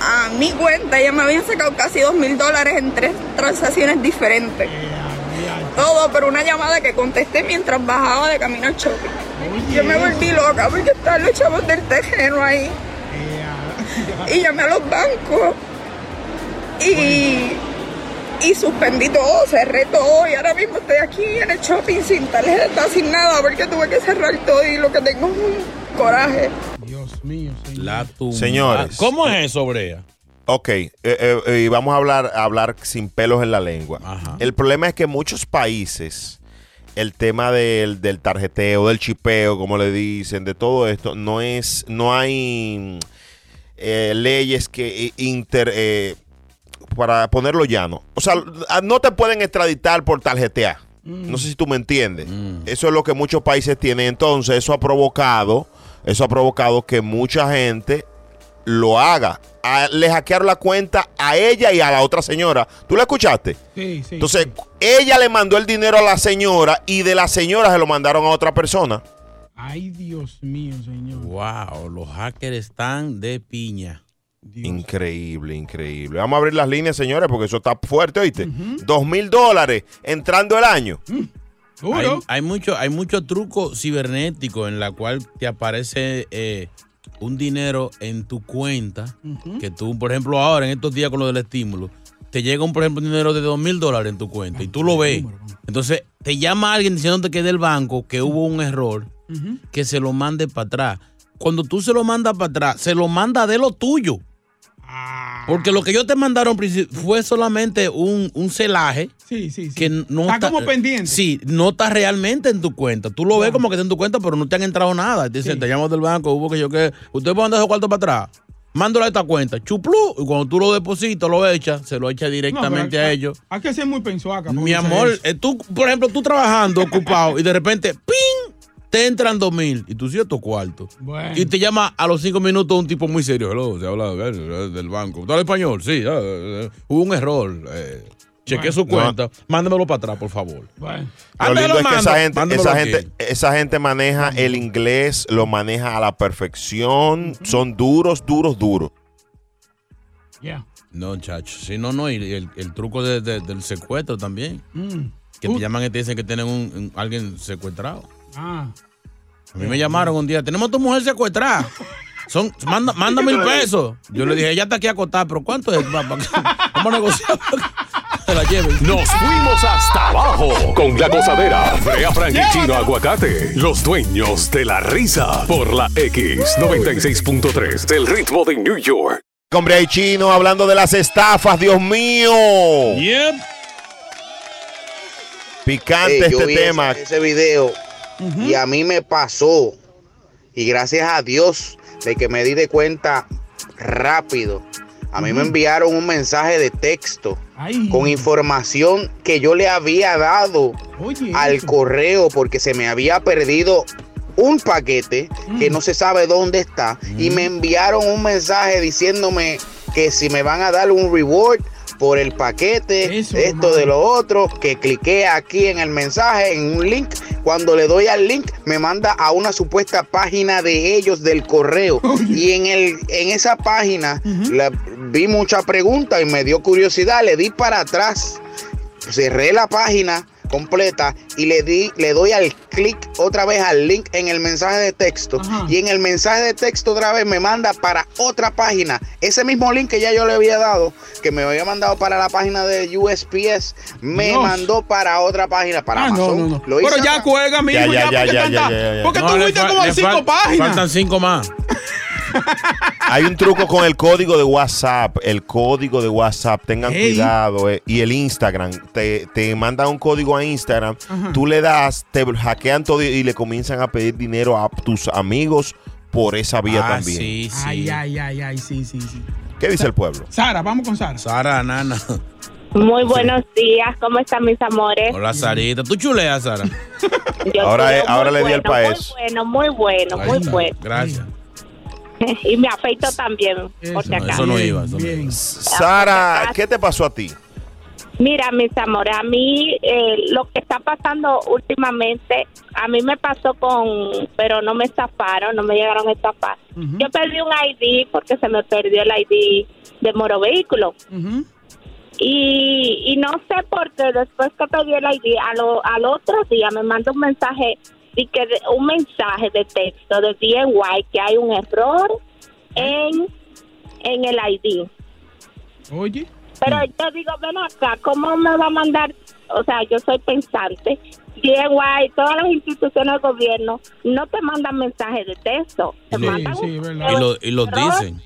a mi cuenta, ya me habían sacado casi dos mil dólares en tres transacciones diferentes. Todo por una llamada que contesté mientras bajaba de camino al shopping. Yo me volví loca porque estaban los chavos del terreno ahí. Y llamé a los bancos. Y, y suspendí todo, cerré todo. Y ahora mismo estoy aquí en el shopping sin tarjeta, sin nada, porque tuve que cerrar todo y lo que tengo es un coraje.
Dios mío, señor.
La tumba.
Señores.
¿Cómo es eso, Brea?
Ok, eh, eh, eh, y vamos a hablar, a hablar sin pelos en la lengua. El problema es que muchos países, el tema del, del tarjeteo, del chipeo, como le dicen, de todo esto, no es, no hay eh, leyes que eh, inter, eh, para ponerlo llano. O sea, no te pueden extraditar por tarjetear. No sé si tú me entiendes. Eso es lo que muchos países tienen. Entonces, eso ha provocado eso ha provocado que mucha gente lo haga. A- le hackearon la cuenta a ella y a la otra señora. ¿Tú la escuchaste?
Sí, sí.
Entonces, ella le mandó el dinero a la señora y de la señora se lo mandaron a otra persona.
Ay, Dios mío, señor.
Wow, los hackers están de piña.
Increíble, increíble. Vamos a abrir las líneas, señores, porque eso está fuerte, ¿oíste? Dos mil dólares entrando el año.
Hay, hay mucho, hay mucho truco cibernético en la cual te aparece eh, un dinero en tu cuenta que tú, por ejemplo, ahora en estos días con lo del estímulo, te llega un, por ejemplo, un dinero de dos mil dólares en tu cuenta y tú lo ves. Entonces te llama alguien diciéndote que del banco que hubo un error, que se lo mande para atrás. Cuando tú se lo mandas para atrás, se lo manda de lo tuyo. Porque lo que ellos te mandaron fue solamente un, un celaje
Sí, sí, sí.
que no
Está
está,
como pendiente.
Sí, no está realmente en tu cuenta. Tú lo ves como que está en tu cuenta, pero no te han entrado nada. Te dicen, te llamo del banco, hubo que yo que. ¿Usted puede mandar esos cuartos para atrás? Mándalo a esta cuenta. Chuplú. Y cuando tú lo depositas, lo echas, se lo echa directamente
No,
a ellos.
Hay que ser muy pensuaca.
Mi amor, eh, tú, por ejemplo, tú trabajando ocupado y de repente, ¡ping! Te entran dos mil y tú cierto cuarto.
Bueno.
Y te llama a los cinco minutos un tipo muy serio. Hello, se habla eh, del banco. ¿Tú hablas español? Sí. ah, eh, hubo un error. Eh, chequeé su
Bueno.
cuenta. Mándamelo para atrás, por favor.
Lo
Ándale,
lindo es que esa gente, esa gente, esa gente maneja el inglés, lo maneja a la perfección. Son duros, duros, duros.
No, chacho. Sí, no, no. Y el, el truco de- de- del secuestro también.
Mm.
Que te llaman y te dicen que tienen un, un- alguien secuestrado.
Ah.
A mí me llamaron un día, tenemos a tu mujer secuestrada. Son, manda, manda mil pesos. Yo le dije, ella está aquí a acotar, pero ¿cuánto es? Va- va- Vamos a negociar. Se la lleven.
Nos fuimos hasta abajo con la gozadera. Brea Frank y Chino Aguacate, los dueños de la risa. Por la X96.3 del ritmo de New York.
Hombre, hay chino hablando de las estafas, Dios mío. Picante
Ey, yo
este
vi
tema.
Ese, ese video y a mí me pasó. Y gracias a Dios de que me di de cuenta rápido. A mí me enviaron un mensaje de texto con información que yo le había dado al correo porque se me había perdido un paquete que no se sabe dónde está. Y me enviaron un mensaje diciéndome que si me van a dar un reward por el paquete, esto de lo otro, que cliqué aquí en el mensaje, en un link. Cuando le doy al link, me manda a una supuesta página de ellos del correo. Y en, el, en esa página la- vi mucha pregunta y me dio curiosidad. Le di para atrás, cerré la página completa y le di le doy al clic otra vez al link en el mensaje de texto y en el mensaje de texto otra vez me manda para otra página ese mismo link que ya yo le había dado que me había mandado para la página de USPS me
Dios.
mandó para otra página para
Ah,
Amazon
no, no.
Lo hice
Pero ya
acá.
cuelga, mi hijo, ya, porque tanta- Porque
No,
tú fuiste como
le
cinco páginas.
Faltan cinco más.
Hay un truco con el código de WhatsApp. El código de WhatsApp, tengan
Ey.
cuidado. eh, Y el Instagram. Te, te mandan un código a Instagram.
Ajá.
Tú le das, te hackean todo y- y le comienzan a pedir dinero a tus amigos por esa vía
Ah,
también.
sí, sí.
Ay, ay, ay, ay, sí, sí, sí.
¿Qué dice el pueblo?
Sara, vamos con Sara.
Sara, nana.
Muy buenos días, ¿cómo están mis amores?
Hola, Sarita. ¿Tú chuleas, Sara?
Yo
Ahora es- ahora le di el
bueno,
país.
Muy bueno, muy bueno, muy bueno.
Gracias.
Y me afeito también, por si
No,
acaso.
eso no iba. Eso no iba.
Sara, ¿qué te pasó a ti?
Mira, mis amores, a mí eh, lo que está pasando últimamente, a mí me pasó con, pero no me estafaron, no me llegaron a estafar. Yo perdí un ID porque se me perdió el ID de Moro Vehículo. Y, y no sé por qué después que pedí el ID, a lo- al otro día me manda un mensaje, que de- un mensaje de texto de DNY que hay un error en, en el ID.
Oye.
Pero yo digo, ven acá, ¿cómo me va a mandar? O sea, yo soy pensante. DNY, todas las instituciones del gobierno no te mandan mensajes de texto. Te mandan un
Y, lo, y los dicen.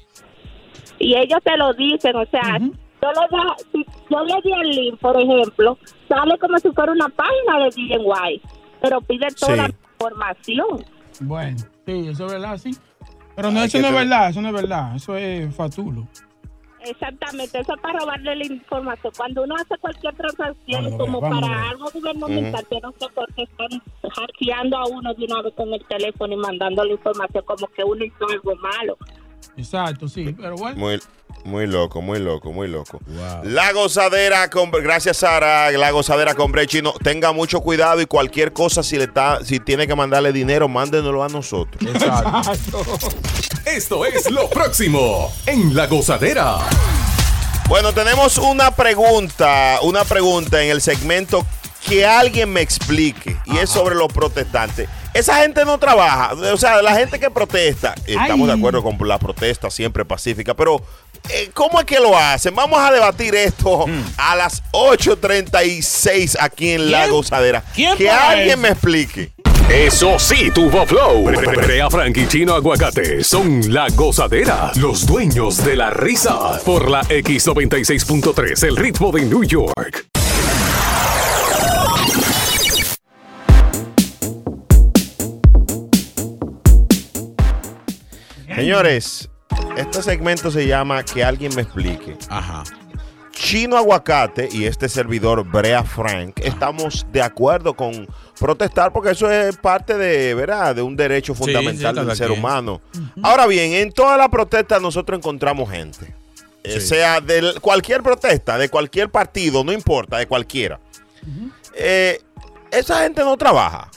y ellos te lo dicen, o sea, yo, le da- si yo le di el link, por ejemplo, sale como si fuera una página de DNY, pero pide toda
Sí.
Información.
Bueno, sí, eso es verdad, sí. Pero no,
Hay
eso
que
no es verdad, eso no es verdad. Eso es fatulo.
Exactamente, eso es para robarle la información. Cuando uno hace cualquier transacción, como
vamos
para algo gubernamental, yo no sé por qué están hackeando a uno de una vez con el teléfono y mandando la información como que uno hizo algo malo.
Exacto, sí, pero bueno.
Muy, muy loco, muy loco, muy loco. La gozadera con gracias Sara, la gozadera con Bre Chino. Tenga mucho cuidado y cualquier cosa si le está, si tiene que mandarle dinero, mándenoslo a nosotros.
Esto es lo próximo en La Gozadera.
Bueno, tenemos una pregunta, una pregunta en el segmento que alguien me explique y es sobre los protestantes. Esa gente no trabaja, o sea, la gente que protesta, estamos de acuerdo con la protesta siempre pacífica, pero eh, ¿cómo es que lo hacen? Vamos a debatir esto a las 8.36 aquí en La. Gozadera.
¿Quién
que alguien
eso?
me explique.
Eso sí, tuvo flow. Brea Frank y Chino Aguacate son la gozadera, los dueños de la risa. Por la X96.3, el ritmo de New York.
Señores, este segmento se llama Que alguien me explique.
Ajá.
Chino Aguacate y este servidor Brea Frank estamos de acuerdo con protestar porque eso es parte de, ¿verdad? de un derecho fundamental
sí,
del ser humano. Ahora bien, en todas las protestas nosotros encontramos gente. Eh, Sea de cualquier protesta, de cualquier partido, no importa, de cualquiera. Eh, esa gente no trabaja.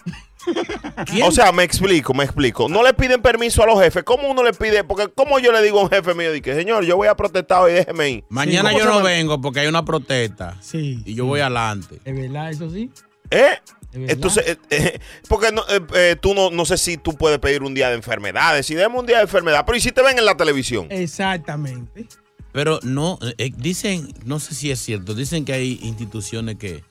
O sea, me explico, me explico. No le piden permiso a los jefes. ¿Cómo uno le pide? Porque como yo le digo a un jefe mío, que señor, yo voy a protestar hoy, déjeme ir.
Mañana
¿Cómo
yo no vengo porque hay una protesta.
Sí.
Y yo voy adelante.
Es verdad, eso sí.
¿Eh? Entonces, eh, eh, porque no, eh, eh, tú no, no sé si tú puedes pedir un día de enfermedades. Si demos un día de enfermedad, pero ¿y si te ven en la televisión?
Exactamente.
Pero no, eh, dicen, no sé si es cierto, dicen que hay instituciones que,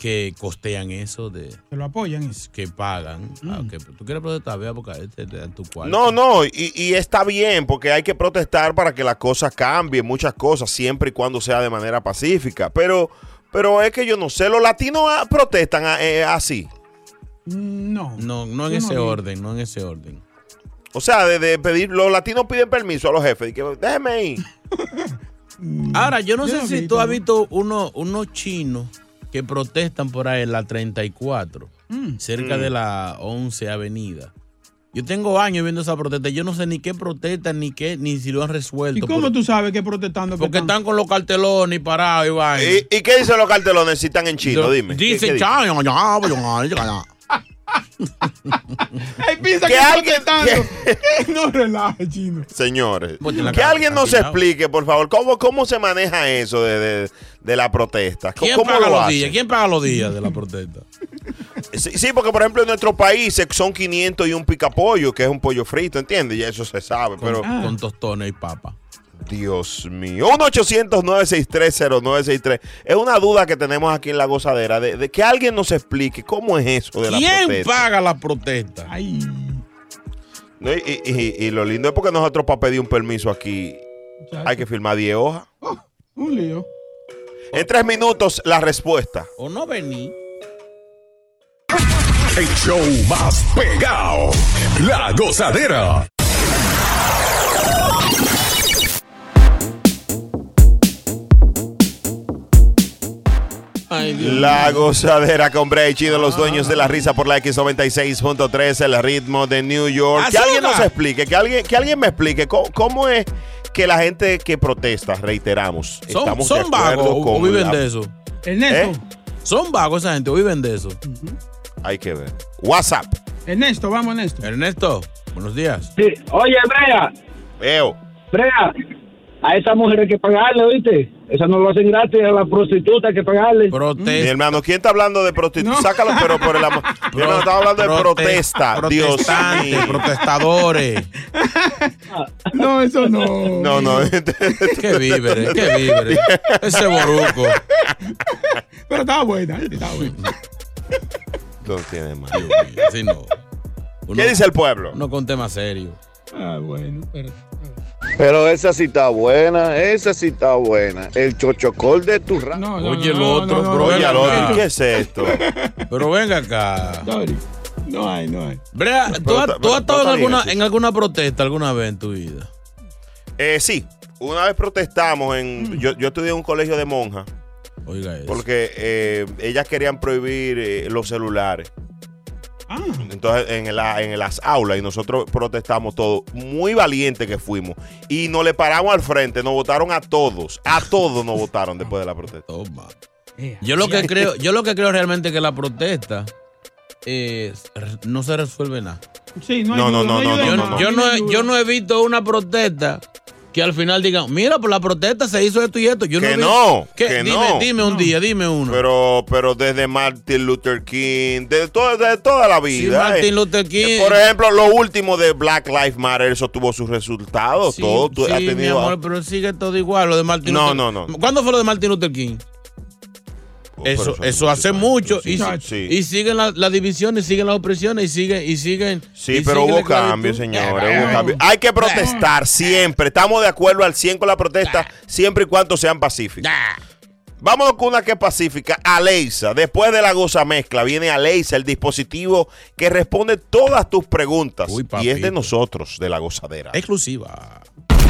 que costean eso, de
Se lo apoyan.
que pagan. Ah, ok, pero tú quieres protestar, ve a buscar este, te dan tu cuarto.
No, no, y, y está bien, porque hay que protestar para que las cosas cambien, muchas cosas, siempre y cuando sea de manera pacífica. Pero, pero es que yo no sé, los latinos ah, protestan ah, eh, así.
No.
No, no en
no
ese
vi.
orden, no en ese orden.
O sea, de, de pedir, los latinos piden permiso a los jefes, y que déjeme ir.
Ahora, yo no
Yo
sé
no
si
vi,
tú has visto uno- unos chinos que protestan por ahí en la 34,
Mm.
cerca
Mm.
de la 11 Avenida. Yo tengo años viendo esa protesta. Yo no sé ni qué protestan, ni qué, ni si lo han
¿Y
resuelto.
cómo
por-
tú sabes que protestando? que
porque están con los cartelones y parados y vaina.
¿Y, y qué dicen los cartelones si están en chino? Dime. ¿Qué-
Dice,
qué
"Cha, ya, ya, ya, ya, ya".
Él piensa
Que
que,
alguien-
protestando. no relaje, chino.
Señores, que
cara
alguien nos explique, por favor, cómo, cómo se maneja eso de, de- de la protesta. ¿Cómo,
¿Quién
cómo
paga
lo
los días? ¿Quién paga los días de la protesta?
Sí, sí, porque por ejemplo en nuestro país son 500 y un picapollo, que es un pollo frito, ¿entiendes? Y eso se sabe, pero...
Con, con tostones y papa.
Dios mío. 1-800-963-0963. Es una duda que tenemos aquí en La Gozadera, de, de que alguien nos explique cómo es eso de la
¿Quién
protesta.
paga la protesta?
Ay.
No, y, y- y- y lo lindo es porque nosotros para pedir un permiso aquí hay que firmar 10 hojas.
Un lío.
En tres minutos la respuesta.
¿O no vení?
El show más pegado. La Gozadera.
La gozadera con Bray Chino, los dueños de la risa por la X96.3, el ritmo de New York. Que alguien nos explique, que alguien, que alguien me explique cómo, cómo es que la gente que protesta, reiteramos,
¿Son,
estamos
son
de acuerdo
vagos o
con
viven
la-
de eso?
Ernesto.
¿Eh?
¿Son vagos esa gente o viven de eso?
Hay que ver. WhatsApp.
Ernesto, vamos, Ernesto.
Ernesto, buenos días.
Sí. Oye, Brea,
Veo.
Brea, a esa mujer hay que pagarle, ¿oíste? Esa no lo hacen gratis, a la prostituta hay que pagarle.
Mi hermano, ¿quién está hablando de prostitución? Sácalo, pero por el amor. Mi hermano, estaba hablando de
Prote-
protesta. Dios
protestantes,
mío.
protestadores.
No, eso no.
No, no.
Qué víveres, qué víveres. Ese boruco.
Pero estaba buena, eh, estaba buena.
No tiene más.
Así no.
¿Qué dice el pueblo?
No con temas serios.
Ah, bueno, pero.
Pero esa sí está buena, esa sí está buena. El chochocol de tu ra
Oye, el otro, pero
Oye, al otro. ¿qué es esto?
Pero venga acá.
No hay, no hay.
Brea, ¿tú,
Pero
has, tú has estado en alguna, en alguna protesta alguna vez en tu vida?
Eh, sí, Una vez protestamos en. Yo, yo estudié en un colegio de monjas.
Oiga eso.
Porque eh, ellas querían prohibir eh, los celulares. Entonces, en, la- en las aulas, y nosotros protestamos todos, muy valientes que fuimos. Y nos le paramos al frente, nos votaron a todos. A todos nos votaron después de la protesta.
Yo lo que creo, yo lo que creo realmente que la protesta eh, no se resuelve nada.
Sí, no,
No,
hay
no, no, no.
Yo,
no,
yo no, he- yo no he visto una protesta que al final digan, mira, por la protesta se hizo esto y esto. Yo
que no, que
dime,
no.
dime un día, dime uno.
Pero, pero desde Martin Luther King, de, todo, de toda la vida.
Martin
eh.
Luther King.
Por ejemplo, lo último de Black Lives Matter, eso tuvo sus resultados.
Sí,
todo
sí,
ha
mi
tenido.
amor, pero sigue todo igual, lo de Martin
No,
Luther
no, no.
¿Cuándo fue lo de Martin Luther King? Eso,
eso hace
eso hace mucho. Y,
Sí.
y siguen las las divisiones, siguen las opresiones y siguen. Y siguen
Sí,
y
pero
sigue la
hubo cambios, señores. hubo cambios. Hay que protestar siempre. Estamos de acuerdo al 100 con la protesta, siempre y cuando sean pacíficas. Vámonos con una que es pacífica. Alexa. Después de la goza mezcla, viene Alexa, el dispositivo que responde todas tus preguntas. y es de nosotros, de la gozadera.
Exclusiva.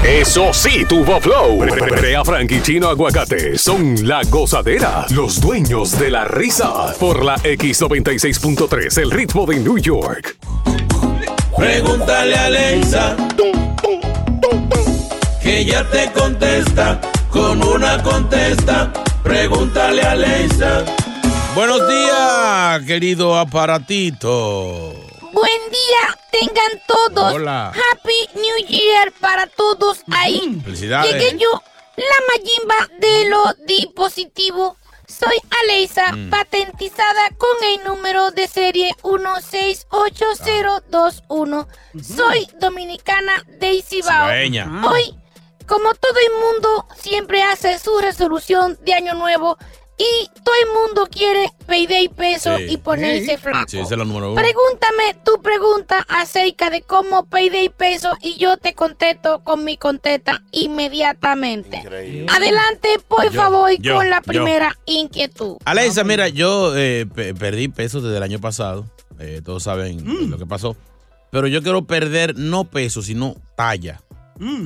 Eso sí, tuvo flow. Brea Frank y Chino Aguacate son la gozadera, los dueños de la risa. Por la X96.3, el ritmo de New York.
Pregúntale a Alexa. Que ella te contesta con una contesta. Pregúntale a Alexa. Buenos días, querido aparatito.
Buen día, tengan todos.
Hola.
Happy New Year para todos ahí.
Felicidades.
Llegué yo, la mayimba de los dispositivos. Soy Alexa,
Mm.
patentizada con el número de serie 168021. Soy dominicana Cibao.
Cibaeña.
Hoy, como todo el mundo siempre hace su resolución de año nuevo y todo el mundo quiere payday peso
Sí.
y ponerse flaco.
Sí, esa es la número uno.
Pregúntame tu pregunta acerca de cómo payday peso y yo te contesto con mi contesta inmediatamente. Adelante, por
Yo,
favor,
yo,
con la
yo.
primera inquietud.
Alexa, mira, yo eh, pe- perdí peso desde el año pasado. Eh, todos saben eh, lo que pasó. Pero yo quiero perder no peso, sino talla.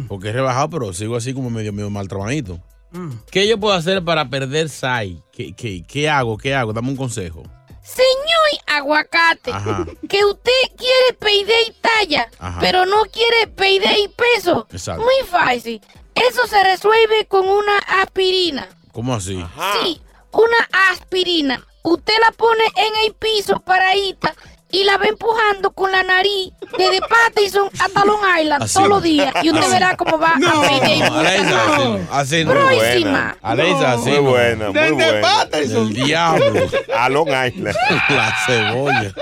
Porque he rebajado, pero sigo así como medio, medio mal trabajito. ¿Qué yo puedo hacer para perder size? ¿Qué, qué, qué hago? ¿Qué hago? Dame un consejo.
Señor Aguacate,
Ajá.
que usted quiere payday talla,
Ajá.
pero no quiere payday peso.
Exacto.
Muy fácil. Eso se resuelve con una aspirina.
¿Cómo así?
Sí, una aspirina. Usted la pone en el piso paradita y la va empujando con la nariz desde Patterson hasta Long Island
Así.
todos los días. Y usted verá cómo va
No,
a.
Alexa, así no. Así no.
Próxima.
Alexa, así
Muy
no.
buena, muy buena.
El diablo.
A Long Island.
La cebolla.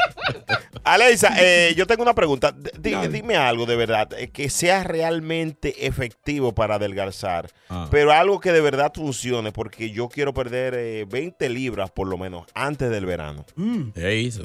Alexa, eh, yo tengo una pregunta. D- dime algo de verdad, eh, que sea realmente efectivo para adelgazar,
Ah.
pero algo que de verdad funcione, porque yo quiero perder eh, 20 libras por lo menos antes del verano.
Ey, se.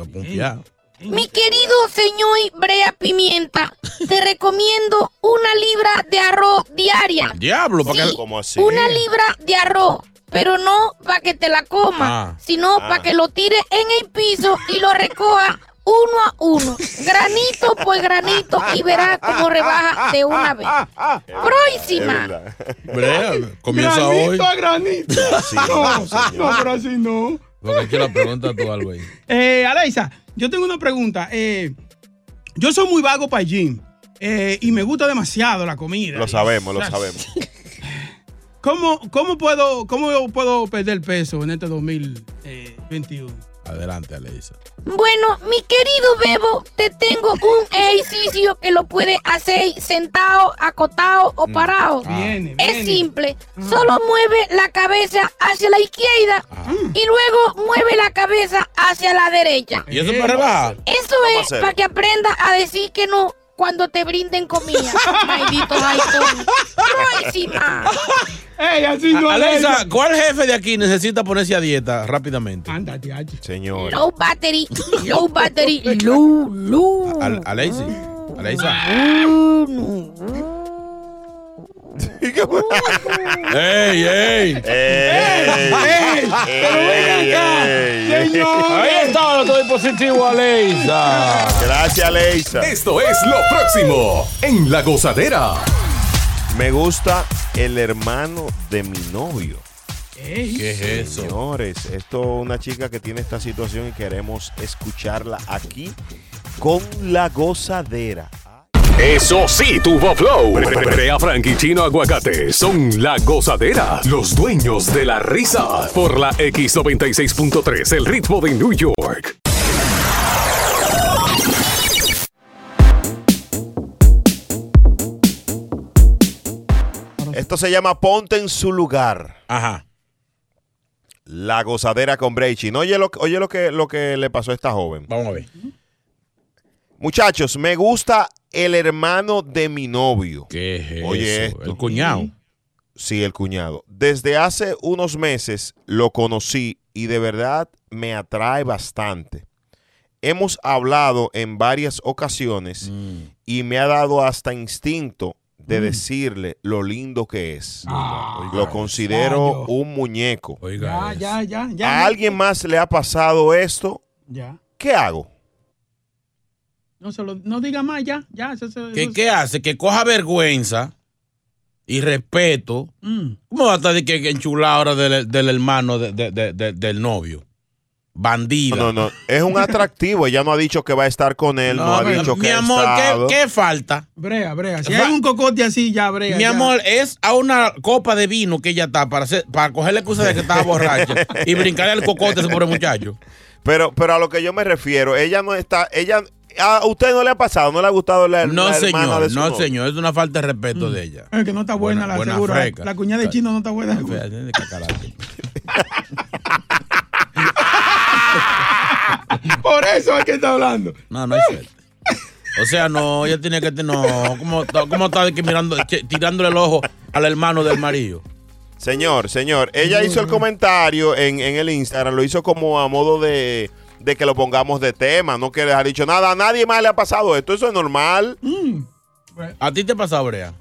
Mi querido señor Brea Pimienta, te recomiendo una libra de arroz diaria.
Diablo, ¿para
Sí,
qué? ¿Cómo así?
Una libra de arroz, pero no para que te la comas,
Ah.
sino
Ah.
para que lo tires en el piso y lo recoja uno a uno, granito por granito y verás cómo rebaja de una vez. Próxima.
Brea, comienza
granito
hoy.
a granito. no, no, pero así no.
Porque aquí la pregunta tú algo ahí.
Eh, Alexa, yo tengo una pregunta. Eh, yo soy muy vago para el gym eh, y me gusta demasiado la comida.
Lo sabemos, lo sabemos.
¿Cómo, cómo, puedo, ¿Cómo yo puedo perder peso en este 2021?
Adelante, Alexa.
Bueno, mi querido Bebo, te tengo un ejercicio que lo puedes hacer sentado, acotado o parado.
Viene,
Es simple. Solo mueve la cabeza hacia la izquierda y luego mueve la cabeza hacia la derecha.
¿Y eso para rebajar?
Eso
¿Cómo
es para que aprendas a decir que no cuando te brinden comida. Maldito. Próxima.
Ey, así no,
Alexa. ¿cuál jefe de aquí necesita ponerse a dieta rápidamente?
Ándate,
Señor.
Low battery, low battery, low, low.
Al- Alexa. Alexa. ¡Ey, ey!
¡Ey!
pero ven acá, señor.
Ahí está nuestro dispositivo, Alexa.
Gracias, Alexa.
Esto es lo próximo en La Gozadera.
Me gusta el hermano de mi novio.
¿Qué es eso?
Señores, esto es una chica que tiene esta situación y queremos escucharla aquí con la gozadera.
Eso sí, tuvo flow. Brea Frank y Chino Aguacate son la gozadera, los dueños de la risa. Por la X96.3, el ritmo de New York.
Esto se llama Ponte en su lugar.
Ajá.
La gozadera con Breichin. Oye, lo, oye lo, que, lo que le pasó a esta joven.
Vamos a ver.
Muchachos, me gusta el hermano de mi novio.
¿Qué es
Oye,
eso?
esto.
El cuñado.
Sí, el cuñado. Desde hace unos meses lo conocí y de verdad me atrae bastante. Hemos hablado en varias ocasiones
Mm.
y me ha dado hasta instinto de decirle lo lindo que es. lo considero un muñeco.
Ya, ya, ya, ya.
¿A alguien más le ha pasado esto?
Ya.
¿Qué hago?
No, se lo, no diga más, ya, ya. eso- eso-
¿Qué,
eso-
qué hace? Que coja vergüenza y respeto.
Mm.
¿Cómo va a estar de que, enchulada ahora del, del hermano de- de- de- de- del novio? Bandida.
No, no, no. Es un atractivo. Ella no ha dicho que va a estar con él. No,
No,
ha dicho que
mi amor,
estado.
¿qué, qué falta?
Brea, brea. Si
Va-
hay un cocote así, ya, brea.
Mi
ya.
amor, es a una copa de vino que ella está para, hacer, para coger la excusa de que estaba borracha y brincarle al cocote a ese pobre muchacho.
Pero, pero a lo que yo me refiero, ella no está, ella, a usted no le ha pasado, no le ha gustado la,
No,
la hermana
señor,
de su
no, señor, es una falta de respeto de ella.
Es que no está buena,
Buena-
la
buena
seguro.
freca.
La cuñada de chino no está buena.
Fea.
Por eso es que está hablando.
No, no hay suerte. O sea, no, ella tiene que no, ¿cómo, está- cómo está de que mirando, tirándole el ojo al hermano del marido?
Señor, señor, ella hizo el comentario en, en el Instagram, lo hizo como a modo de, de que lo pongamos de tema, no que les ha dicho nada, a nadie más le ha pasado esto, eso es normal.
¿A ti te ha pasado, Brea?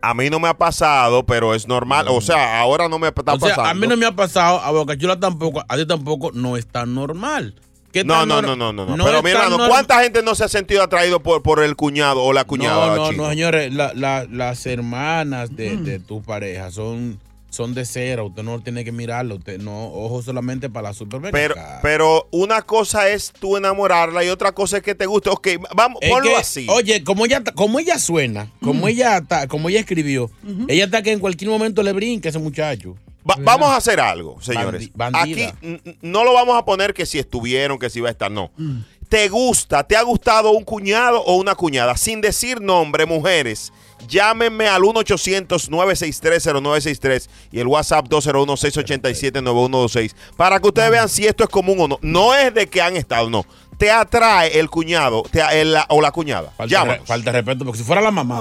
A mí no me ha pasado, pero es normal, o sea, ahora no me está
O sea,
pasando.
a mí no me ha pasado, a Bocachula tampoco, a ti tampoco, no es tan normal. ¿Qué
No,
tan
no, no, no, no, no.
no
Pero
es
mi
tan
hermano,
norm-
¿cuánta gente no se ha sentido atraído por, por el cuñado o la cuñada?
No, no, no, señores, la- la- las hermanas de, de tu pareja son, son de cera, usted no tiene que mirarlo, usted no, ojo solamente para la supermercado.
Pero, pero una cosa es tú enamorarla y otra cosa es que te guste. Ok, vamos,
Es
ponlo
que,
así.
Oye, como ella, como ella suena, como ella está, como ella escribió, ella está que en cualquier momento le brinque a ese muchacho.
Va- vamos a hacer algo, señores.
Bandi-.
Aquí no lo vamos a poner que si estuvieron, que si va a estar, no.
Mm.
¿Te gusta, te ha gustado un cuñado o una cuñada? Sin decir nombre, mujeres, llámenme al 1-800-963-0963 y el WhatsApp 201-687-9126 para que ustedes vean si esto es común o no. No es de que han estado, no. Te atrae el cuñado te- el- la- o la cuñada.
Falta, falta de respeto, porque si fuera la mamá.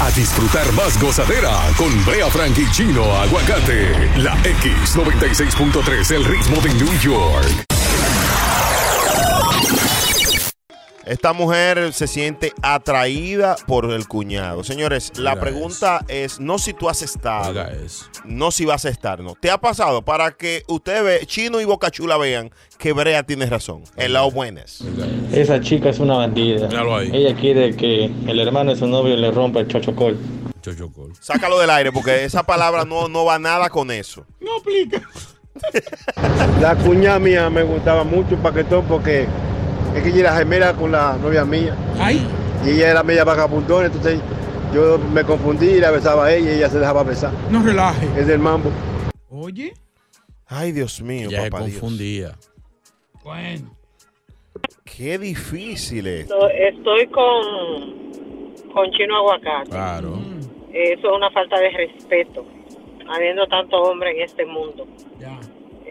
A disfrutar más gozadera con Brea Frank y Chino Aguacate. La X96.3, el ritmo de New York.
Esta mujer se siente atraída por el cuñado. Señores, la pregunta es no si tú has estado,
Oiga eso.
no si vas a estar, no. ¿Te ha pasado para que ustedes ve, Chino y Bocachula vean que Brea tiene razón? El lado buenas.
Esa chica es una bandida.
Míralo ahí.
Ella quiere que el hermano de su novio le rompa el chochocol.
Chochocol.
Sácalo del aire porque esa palabra no, no va nada con eso.
No aplica.
La cuñada mía me gustaba mucho paquetón porque es que ella era gemela con la novia mía.
Ay.
Y ella era media vagabundona, entonces yo me confundí y la besaba a ella y ella se dejaba besar.
No relaje.
Es del mambo.
Oye.
Ay, Dios mío,
Ya se
papá Dios.
confundía.
Bueno.
Qué difícil es.
Esto- Estoy con, con chino aguacate.
Claro.
Eso es una falta de respeto, habiendo tanto hombre en este mundo.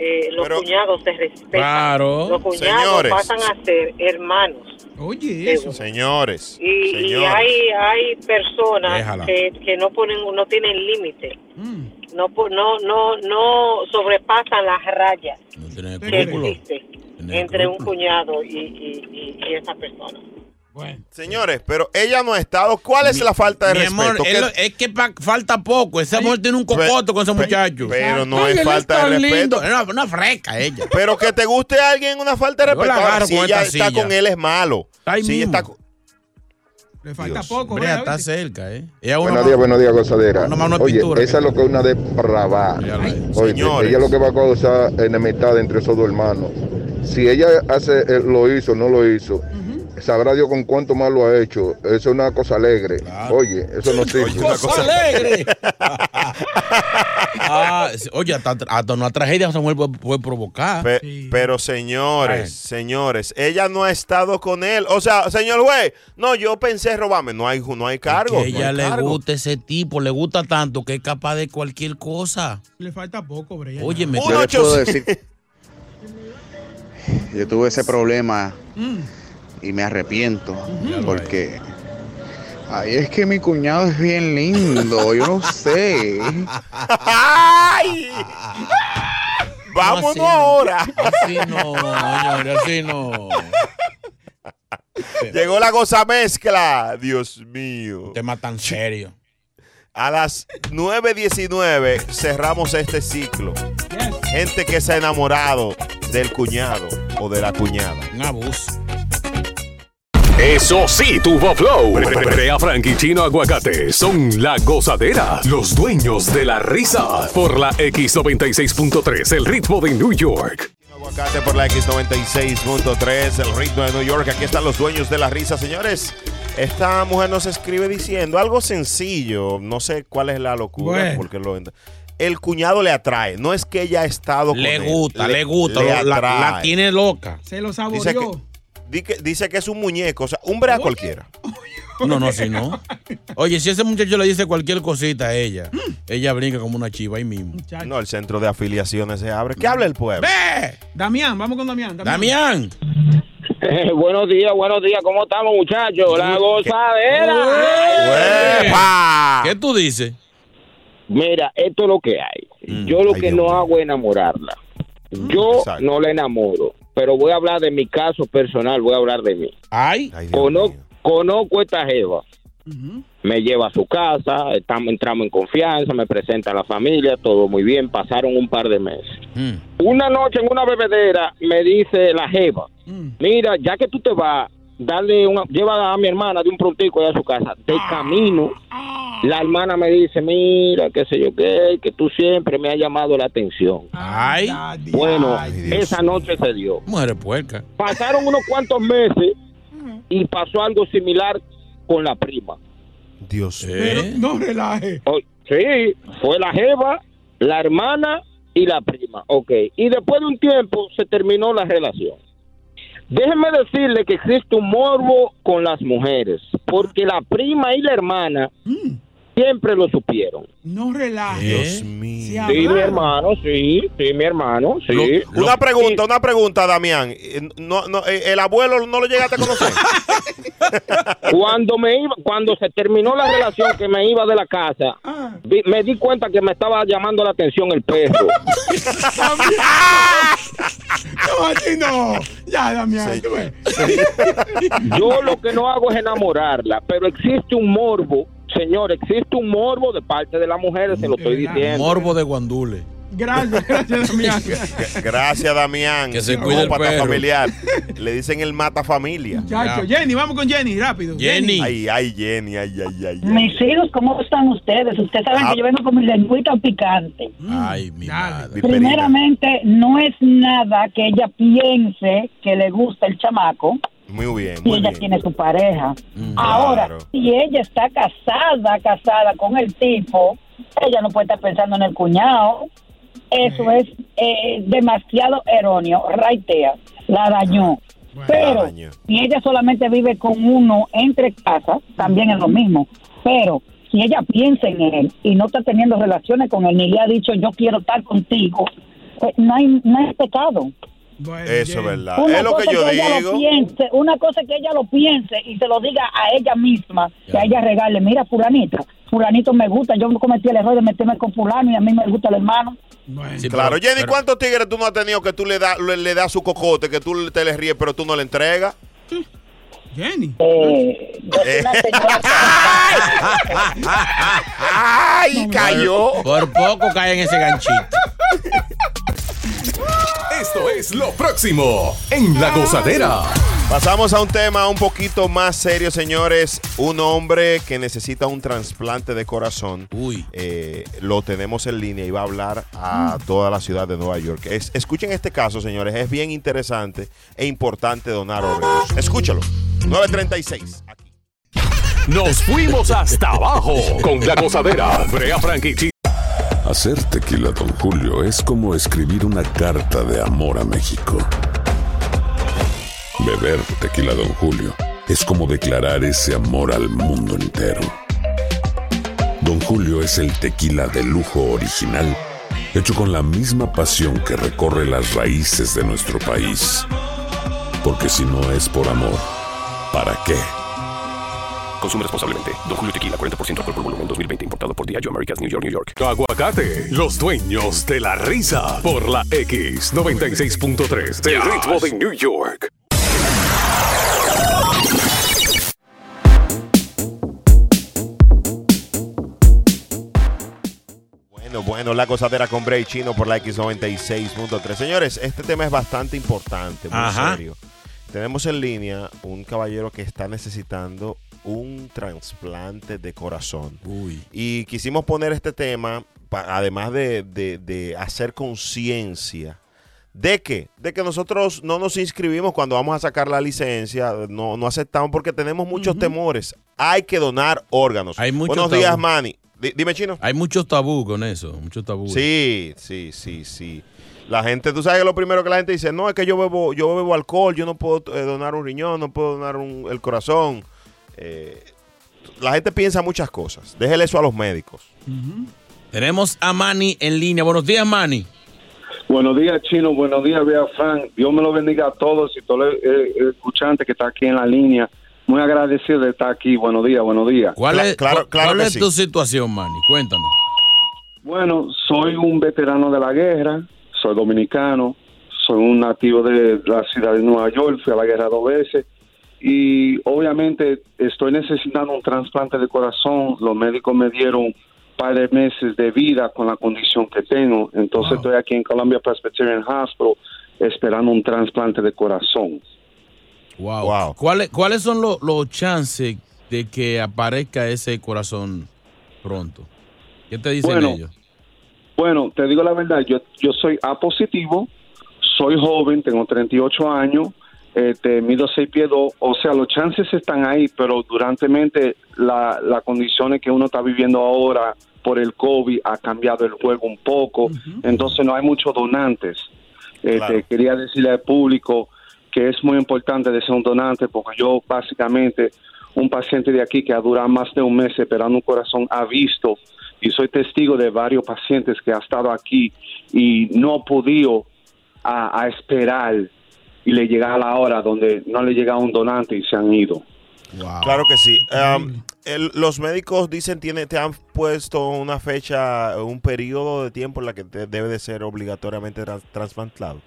Eh, los
Pero-
cuñados se respetan.
Claro.
Los cuñados
Señores.
pasan a ser hermanos.
Oye, eso.
Señores,
Y, y
señores.
hay, hay personas que, que no ponen, no tienen límite.
Mm.
No, po- no, no, no sobrepasan las rayas que existen entre un cuñado y, y, y- y esa persona.
Señores, pero ella no ha estado. ¿Cuál es la falta de
Mi
respeto?
amor,
¿Qué-
es, que pa- falta poco. Esa mujer tiene un cocoto con ese muchacho.
pero no
Ay,
es falta de respeto.
lindo. Es una, una fresca ella.
Pero que te guste a alguien una falta de
Yo la
respeto. Ahora, si
con
ella
esta
está
silla.
con él es malo.
Ahí
Si ella
mismo.
está con-
Le falta
Dios.
poco,
Brea, está cerca, ¿eh?
Buenos días, buenos días, gozadera.
Una mano de
Oye,
pintura,
esa es lo que es una depravada. Oye,
Señores.
ella es lo que va a causar enemistad entre esos dos hermanos. Si ella hace, eh, lo hizo, no lo hizo, sabrá Dios con cuánto más lo ha hecho. Eso es una cosa alegre. Oye, eso no sirve.
Cosa alegre. Ah, oye, hasta, hasta una tragedia esa mujer puede, puede provocar.
Pe- Pero señores, señores, ella no ha estado con él. O sea, señor juez, no, yo pensé robarme. No hay, no hay cargo.
Que
no
ella
hay
le
cargo.
gusta ese tipo, le gusta tanto que es capaz de cualquier cosa.
Le falta poco, Brea.
Oye, me
puedo decir, yo tuve ese problema
Mm.
Y me arrepiento porque ay, es que mi cuñado es bien lindo, yo no sé.
¡Ay! Vámonos
No, así no.
ahora.
Así no, señores, así no.
Llegó la goza mezcla. Dios mío.
Tema tan serio.
A las 9.19 cerramos este ciclo. Gente que se ha enamorado del cuñado o de la cuñada.
Un abuso.
Eso sí, tuvo flow. Brea Frank y Chino Aguacate son la gozadera, los dueños de la risa. Por la X96.3, el ritmo de New York.
Aguacate por la X96.3, el ritmo de New York. Aquí están los dueños de la risa, señores. Esta mujer nos escribe diciendo algo sencillo. No sé cuál es la locura.
Bueno.
Porque lo, el cuñado le atrae. No es que ella ha estado
Le
con él.
gusta, le gusta,
le
lo- la- la tiene loca.
Se lo
Dice
saboreó.
Dice que es un muñeco. O sea, un brea cualquiera.
No, no, si no. Oye, si ese muchacho le dice cualquier cosita a ella, ella brinca como una chiva ahí mismo.
No, el centro de afiliaciones se abre. ¿Qué habla el pueblo?
Damián, vamos con Damián.
Damián.
buenos días, buenos días. ¿Cómo estamos, muchachos? La
gozadera. ¿Qué tú dices?
Mira, esto es lo que hay. Yo lo que no hago es enamorarla. Yo no la enamoro. Pero voy a hablar de mi caso personal, voy a hablar de mí.
Ay.
Cono- conozco esta jeva. Me lleva a su casa, estamos, entramos en confianza, me presenta a la familia, todo muy bien. Pasaron un par de meses. Una noche en una bebedera me dice la jeva, mira, ya que tú te vas, dale una, lleva a mi hermana de un prontico allá a su casa. De camino, la hermana me dice, mira, qué sé yo qué, que tú siempre me has llamado la atención.
Ay.
Bueno, esa noche se dio.
Mujer puerca.
Pasaron unos cuantos meses y pasó algo similar con la prima.
Dios
Pero no relaje.
Oh, sí, fue la jeva, la hermana y la prima. Ok. Y después de un tiempo se terminó la relación. Déjenme decirle que existe un morbo con las mujeres, porque la prima y la hermana siempre lo supieron.
No relaje.
Dios mío.
Sí, mi hermano, sí, sí, mi hermano, sí.
Una pregunta, una pregunta, Damián. Eh, No, no, eh, ¿El abuelo no lo llegaste a conocer?
Cuando me iba, cuando se terminó la relación que me iba de la casa, vi- me di cuenta que me estaba llamando la atención el perro.
No, así no. Ya, Damián.
Yo lo que no hago es enamorarla, pero existe un morbo, señor, existe un morbo de parte de las mujeres, se lo estoy diciendo.
Morbo de guandule.
Gracias, gracias, Damián.
Gracias, Damián.
Que se cuide el perro.
familiar. Le dicen el mata familia.
Chacho, Jenny, vamos con Jenny, rápido.
Ay, ay, Jenny, ay, ay, ay. ay.
Mis hijos, ¿cómo están ustedes? Ustedes saben
Ah.
que yo vengo con mi lengüita picante.
Ay, mi madre.
Primeramente, no es nada que ella piense que le gusta el chamaco
Muy bien, muy
ella
bien.
tiene su pareja.
Mm,
Ahora,
claro.
si ella está casada, casada con el tipo, ella no puede estar pensando en el cuñado. Eso es eh, demasiado erróneo. Raitea, la dañó. Pero si ella solamente vive con uno entre casas, también es lo mismo. Pero si ella piensa en él y no está teniendo relaciones con él, ni le ha dicho yo quiero estar contigo, pues no hay, no hay pecado.
Eso es verdad.
Una
Es lo que
cosa
yo
ella lo
digo.
piense, una cosa es que ella lo piense y se lo diga a ella misma, que a ella regale, mira fulanita, fulanito me gusta, yo cometí el error de meterme con fulano y a mí me gusta el hermano.
claro, Jenny, ¿cuántos tigres tú no has tenido que tú le das le, le das su cocote, que tú te le ríes, pero tú no le entregas?
Jenny.
Eh,
¡Ay, cayó!
Por poco cae en ese ganchito.
Esto es lo próximo en La Gozadera.
Pasamos a un tema un poquito más serio, señores. Un hombre que necesita un trasplante de corazón.
Uy.
Eh, lo tenemos en línea y va a hablar a toda la ciudad de Nueva York. Es- escuchen este caso, señores. Es bien interesante e importante donar órganos. Escúchalo. 936.
Nos fuimos hasta abajo con la gozadera. Brea Frank y Chino.
Hacer tequila, Don Julio, es como escribir una carta de amor a México. Beber tequila, Don Julio, es como declarar ese amor al mundo entero. Don Julio es el tequila de lujo original, hecho con la misma pasión que recorre las raíces de nuestro país. Porque si no es por amor, ¿para qué?
Consume responsablemente. Don Julio Tequila, 40% alcohol por volumen, 2020. Importado por Diageo Americas, New York, New York. Aguacate. Los dueños de la risa. Por la X96.3. Del ritmo de New York.
Bueno, bueno, la gozadera con Bray Chino por la X96.3. Señores, este tema es bastante importante, muy
Ajá.
serio. Tenemos en línea un caballero que está necesitando un trasplante de corazón. Y quisimos poner este tema, además de, de- de hacer conciencia. ¿De qué? De que nosotros no nos inscribimos cuando vamos a sacar la licencia, no, no aceptamos porque tenemos muchos temores. Hay que donar órganos.
Hay mucho
Buenos
tabú.
días, Manny. Di- dime, Chino.
Hay muchos tabú con eso, muchos tabú.
Sí, sí, sí, sí. La gente, tú sabes que lo primero que la gente dice, no, es que yo bebo, yo bebo alcohol, yo no puedo eh, donar un riñón, no puedo donar un- el corazón. Eh, la gente piensa muchas cosas. Déjele eso a los médicos.
Tenemos a Manny en línea. Buenos días, Manny.
Buenos días, Chino. Buenos días, Bea Frank. Dios me lo bendiga a todos y todo el, el- el escuchante que está aquí en la línea. Muy agradecido de estar aquí. Buenos días, buenos días.
¿Cuál es, cuál- cuál es tu situación, Manny? Cuéntanos.
Bueno, soy un veterano de la guerra, soy dominicano, soy un nativo de la ciudad de Nueva York, fui a la guerra dos veces y obviamente estoy necesitando un trasplante de corazón. Los médicos me dieron un par de meses de vida con la condición que tengo, entonces estoy aquí en Columbia Presbyterian Hospital esperando un trasplante de corazón.
Wow. ¿Cuáles, ¿Cuáles son los, los chances de que aparezca ese corazón pronto? ¿Qué te dicen
Bueno,
ellos?
Bueno, te digo la verdad, yo, yo soy A positivo, soy joven, tengo 38 años, este, mido 6 pies, dos, o sea, los chances están ahí, pero durantemente la- las condiciones que uno está viviendo ahora por el COVID ha cambiado el juego un poco, entonces no hay muchos donantes. Este,
Claro.
Quería decirle al público que es muy importante de ser un donante porque yo básicamente un paciente de aquí que ha durado más de un mes esperando un corazón ha visto y soy testigo de varios pacientes que ha estado aquí y no ha podido a, a esperar y le llega la hora donde no le llega un donante y se han ido.
Claro que sí. Um, el- los médicos dicen, tiene, te han puesto una fecha, un periodo de tiempo en la que te debe de ser obligatoriamente trans- trasplantado.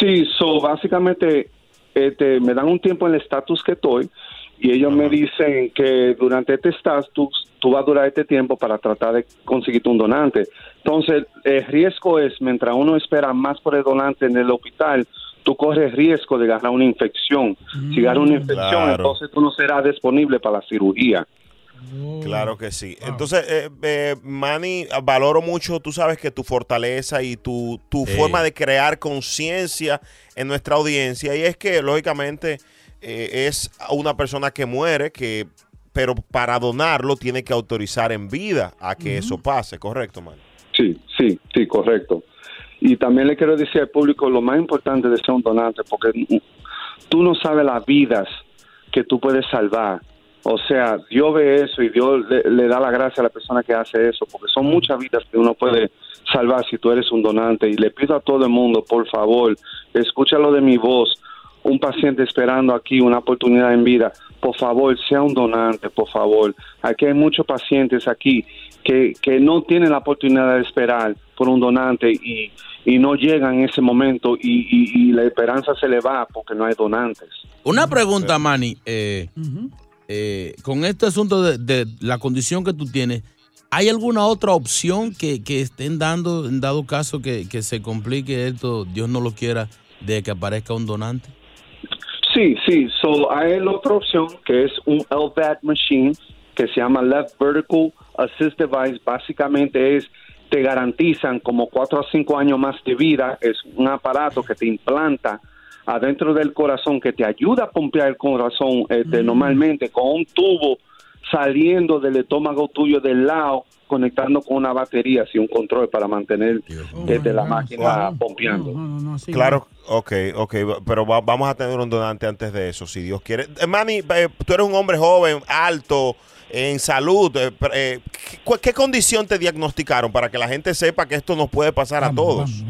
Sí, so básicamente este, me dan un tiempo en el estatus que estoy y ellos me dicen que durante este estatus tú vas a durar este tiempo para tratar de conseguirte un donante. Entonces, el riesgo es, mientras uno espera más por el donante en el hospital, tú corres riesgo de agarrar una infección. Si agarras una infección,
Claro.
entonces tú no serás disponible para la cirugía.
Claro que sí. Entonces, eh, eh, Manny, valoro mucho, tú sabes que tu fortaleza y tu, tu
Sí.
forma de crear conciencia en nuestra audiencia. Y es que, lógicamente, eh, es una persona que muere, que pero para donarlo tiene que autorizar en vida a que eso pase, ¿correcto, Manny?
Sí, sí, sí, correcto. Y también le quiero decir al público lo más importante de ser un donante, porque tú no sabes las vidas que tú puedes salvar. O sea, Dios ve eso y Dios le, le da la gracia a la persona que hace eso, porque son muchas vidas que uno puede salvar si tú eres un donante. Y le pido a todo el mundo, por favor, escúchalo de mi voz, un paciente esperando aquí una oportunidad en vida, por favor, sea un donante, por favor. Aquí hay muchos pacientes aquí que, que no tienen la oportunidad de esperar por un donante y, y no llegan en ese momento y, y- y la esperanza se le va porque no hay donantes.
Una pregunta, Manny. eh, eh, con este asunto de, de la condición que tú tienes, ¿hay alguna otra opción que, que estén dando en dado caso que, que se complique esto, Dios no lo quiera, de que aparezca un donante?
Sí, sí. So, hay la otra opción que es un LVAD machine que se llama Left Vertical Assist Device. Básicamente es te garantizan como cuatro a cinco años más de vida. Es un aparato que te implanta adentro del corazón que te ayuda a pompear el corazón este, normalmente con un tubo saliendo del estómago tuyo del lado conectando con una batería así un control para mantener desde la máquina pompeando.
Claro, ok, ok, pero va- vamos a tener un donante antes de eso, si Dios quiere. Eh, Manny, eh, tú eres un hombre joven, alto, en salud. eh, eh, ¿qué, cu- qué condición te diagnosticaron para que la gente sepa que esto nos puede pasar a todos?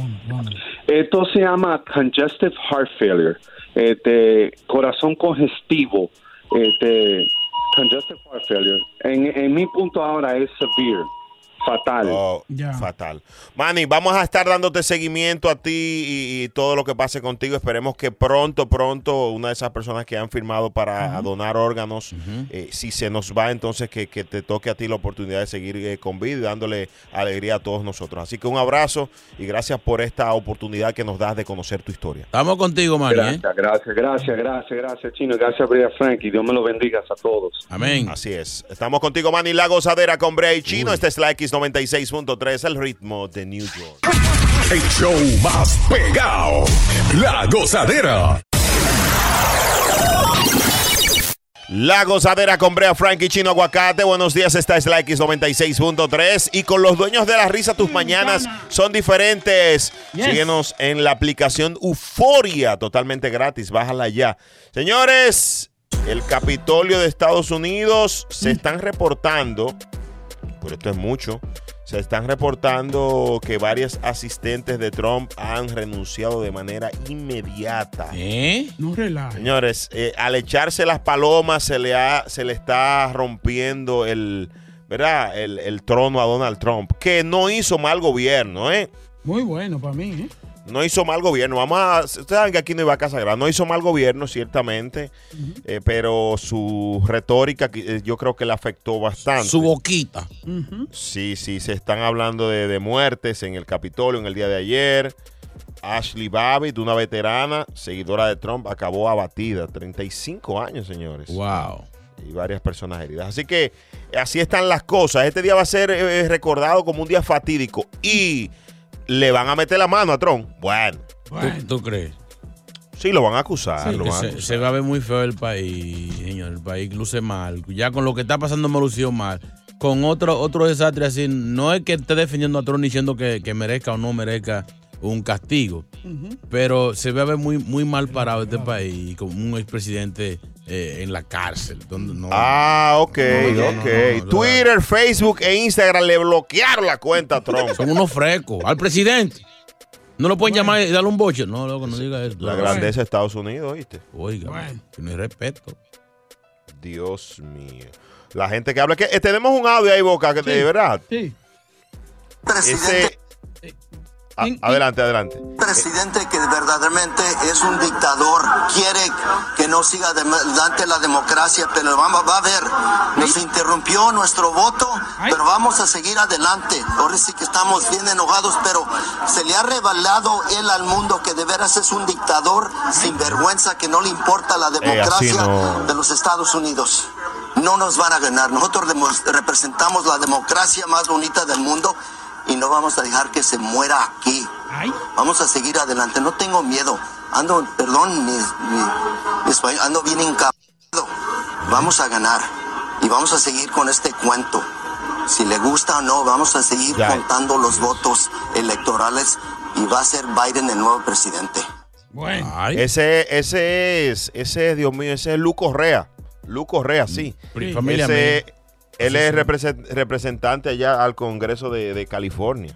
Esto se llama congestive heart failure, este, corazón congestivo, este, congestive heart failure. En, en mi punto ahora es severe, fatal.
Oh, Fatal. Manny, vamos a estar dándote seguimiento a ti y, y todo lo que pase contigo. Esperemos que pronto, pronto, una de esas personas que han firmado para donar órganos, eh, si se nos va, entonces que, que te toque a ti la oportunidad de seguir eh, con vida y dándole alegría a todos nosotros. Así que un abrazo y gracias por esta oportunidad que nos das de conocer tu historia.
Estamos contigo, Manny. ¿eh?
Gracias, gracias, gracias, gracias, gracias, Chino. Gracias, Brea Frank. Y Dios me lo bendiga a todos.
Amén.
Así es. Estamos contigo, Manny, la gozadera con Brea y Chino. Esta es la X96.3, el ritmo de New York.
El show más pegado. La gozadera.
La gozadera con Brea Frank y Chino Aguacate. Buenos días, esta es la X96.3. Y con los dueños de la risa, tus mañanas son diferentes.
Yes.
Síguenos en la aplicación Euforia, totalmente gratis. Bájala ya. Señores, el Capitolio de Estados Unidos se están reportando, pero esto es mucho, se están reportando que varias asistentes de Trump han renunciado de manera inmediata.
¿Eh?
No relaje.
Señores, eh, al echarse las palomas se le, ha, se le está rompiendo el, ¿verdad? El, el trono a Donald Trump, que no hizo mal gobierno, ¿eh?
Muy bueno para mí, ¿eh?
No hizo mal gobierno. Vamos a, ustedes saben que aquí no iba a casa grande. No hizo mal gobierno, ciertamente, eh, pero su retórica eh, yo creo que le afectó bastante.
Su boquita.
Sí, sí, se están hablando de, de muertes en el Capitolio en el día de ayer. Ashley Babbitt, una veterana, seguidora de Trump, acabó abatida. 35 años, señores.
Wow.
Y varias personas heridas. Así que así están las cosas. Este día va a ser eh, recordado como un día fatídico. Y le van a meter la mano a Trump. Bueno.
¿Tú, tú crees?
Sí, lo van a acusar.
Sí,
lo a
se,
acusar.
se va a ver muy feo el país, señor. El país luce mal. Ya con lo que está pasando me lució mal. Con otro, otro desastre así, no es que esté defendiendo a Trump diciendo que, que merezca o no merezca un castigo, pero se va a ver muy, muy mal parado este país como un expresidente eh, en la cárcel. donde no-
Ah, ok,
No,
ok.
no, no,
Twitter, Facebook e Instagram le bloquearon la cuenta a Trump.
Son unos frescos. Al presidente. No lo pueden llamar y darle un boche. No, loco, no diga eso.
La grandeza de Estados Unidos, ¿viste?
Oiga, que no hay respeto.
Dios mío. La gente que habla. que eh, Tenemos un audio ahí, Boca, que de verdad.
Sí.
Ese- A- adelante, adelante.
presidente que verdaderamente es un dictador, quiere que no siga adelante la democracia, pero vamos, va a ver, nos interrumpió nuestro voto, pero vamos a seguir adelante. Ahora sí que estamos bien enojados, pero se le ha revelado él al mundo que de veras es un dictador sin vergüenza, que no le importa la
Eh,
democracia
no.
de los Estados Unidos. No nos van a ganar. Nosotros representamos la democracia más bonita del mundo y no vamos a dejar que se muera aquí. Vamos a seguir adelante. No tengo miedo. Ando, perdón, mi, mi- mi español, ando bien encabado. Vamos a ganar y vamos a seguir con este cuento. Si le gusta o no, vamos a seguir
Ya.
contando los votos electorales y va a ser Biden el nuevo presidente.
Ese, ese es, ese es, Dios mío, ese es Lu Correa. Lu Correa, sí.
Pri- familia
Ese-
mía.
Él es represent- representante allá al Congreso de, de California.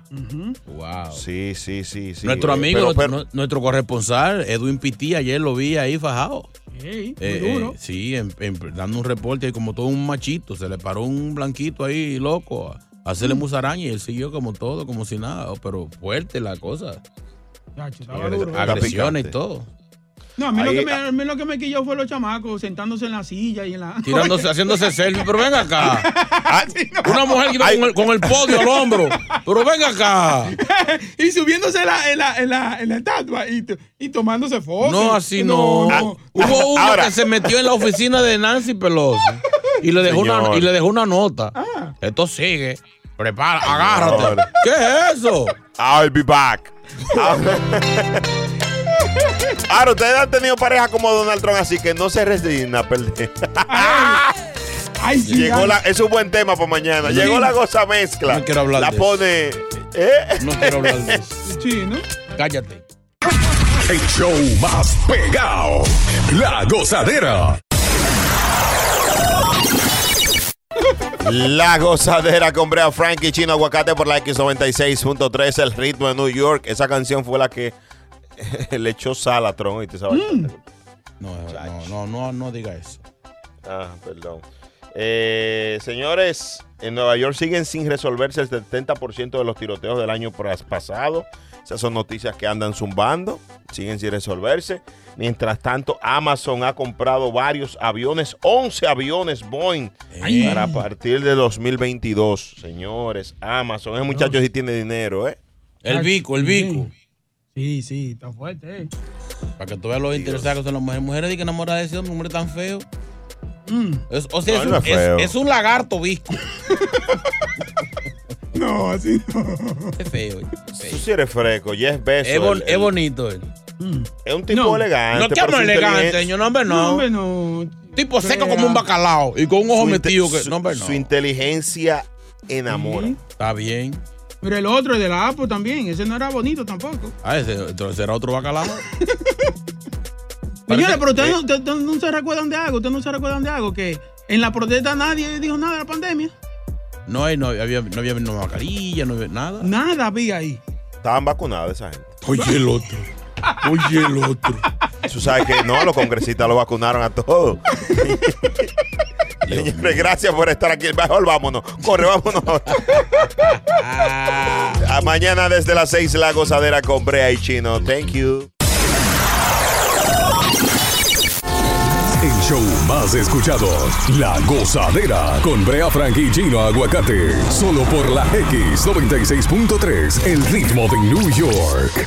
Wow.
Sí, sí, sí, sí.
nuestro
Eh,
amigo,
pero- pero-
nu- nuestro corresponsal, Edwin Pití, ayer lo vi ahí fajado.
Ey, muy
Eh,
duro.
eh, sí, en- en- dando un reporte y como todo un machito. Se le paró un blanquito ahí, loco, a hacerle musaraña y él siguió como todo, como si nada. Pero fuerte la cosa.
Chacho,
Agresiones y todo.
No, a mí, lo que me, a mí lo que me quilló fue los chamacos sentándose en la silla y en la.
Tirándose, haciéndose selfie, pero ven acá.
Ah,
Una mujer que va con el, con el podio al hombro. Pero ven acá.
y subiéndose en la, en la, en la, en la estatua y, y tomándose fotos.
No, así no. Hubo uno
Ahora.
que se metió en la oficina de Nancy Pelosi y le dejó, una, y le dejó una nota.
Ah.
Esto sigue. Prepara, agárrate. ¿Qué es eso?
I'll be back. Ahora, ustedes han tenido pareja como Donald Trump, así que no se resigna a perder.
Ay, sí,
Llegó
ay.
la, es un buen tema para mañana.
Sí.
Llegó la goza mezcla.
No quiero hablar
la
de
pone. ¿eh?
No quiero hablar de eso.
Sí, ¿no?
Cállate.
El show más pegado. La gozadera.
La gozadera con Brea Frankie Chino Aguacate por la X96.3, el ritmo de New York. Esa canción fue la que le echó sal a Tron. ¿Sabes?
Mm. No, no, no, no, no diga eso.
Ah, perdón. Eh, señores, en Nueva York siguen sin resolverse el 70% de los tiroteos del año pasado. Esas son noticias que andan zumbando, siguen sin resolverse. Mientras tanto, Amazon ha comprado varios aviones, 11 aviones Boeing,
Ay.
para partir de 2022. Señores, Amazon, ese muchacho sí tiene dinero, ¿eh?
El bico, el bico.
Sí, sí, está fuerte, eh.
Para que tú veas lo interesadas que son las mujeres. Mujeres de que enamoradas de ese hombre, un hombre tan feo.
Mm.
Es- o sea,
No,
es,
él
un,
no es feo.
es- es un lagarto visco.
No, así no.
Es feo.
Tú sí eres fresco, Bezos.
Es, bon-
el-
es bonito él.
es un tipo
No.
elegante.
No que
pero su
elegante, señor. No, hombre,
No,
no.
hombre, no.
Tipo seco como un bacalao y con un ojo
su
metido. Que,
su-
no, hombre, no.
su inteligencia enamora.
Sí.
Está bien.
Pero el otro, el de la Apple también, ese no era bonito tampoco.
Ah, ese entonces será otro bacalao.
Señores, pero ustedes
eh.
no, ustedes no se recuerdan de algo, ustedes no se recuerdan de algo, que en la protesta nadie dijo nada de la pandemia.
No, hay- no había, no había no mascarilla, no había nada.
Nada había ahí.
Estaban vacunados esa gente.
Oye, el otro. Oye, el otro.
Tú sabes que no, los congresistas lo vacunaron a todos. Señores, gracias por estar aquí. Mejor vámonos. Corre, vámonos. a mañana desde las 6 la gozadera con Brea y Chino. Thank you.
El show más escuchado. La gozadera con Brea Frank y Chino Aguacate. Solo por la X96.3, el ritmo de New York.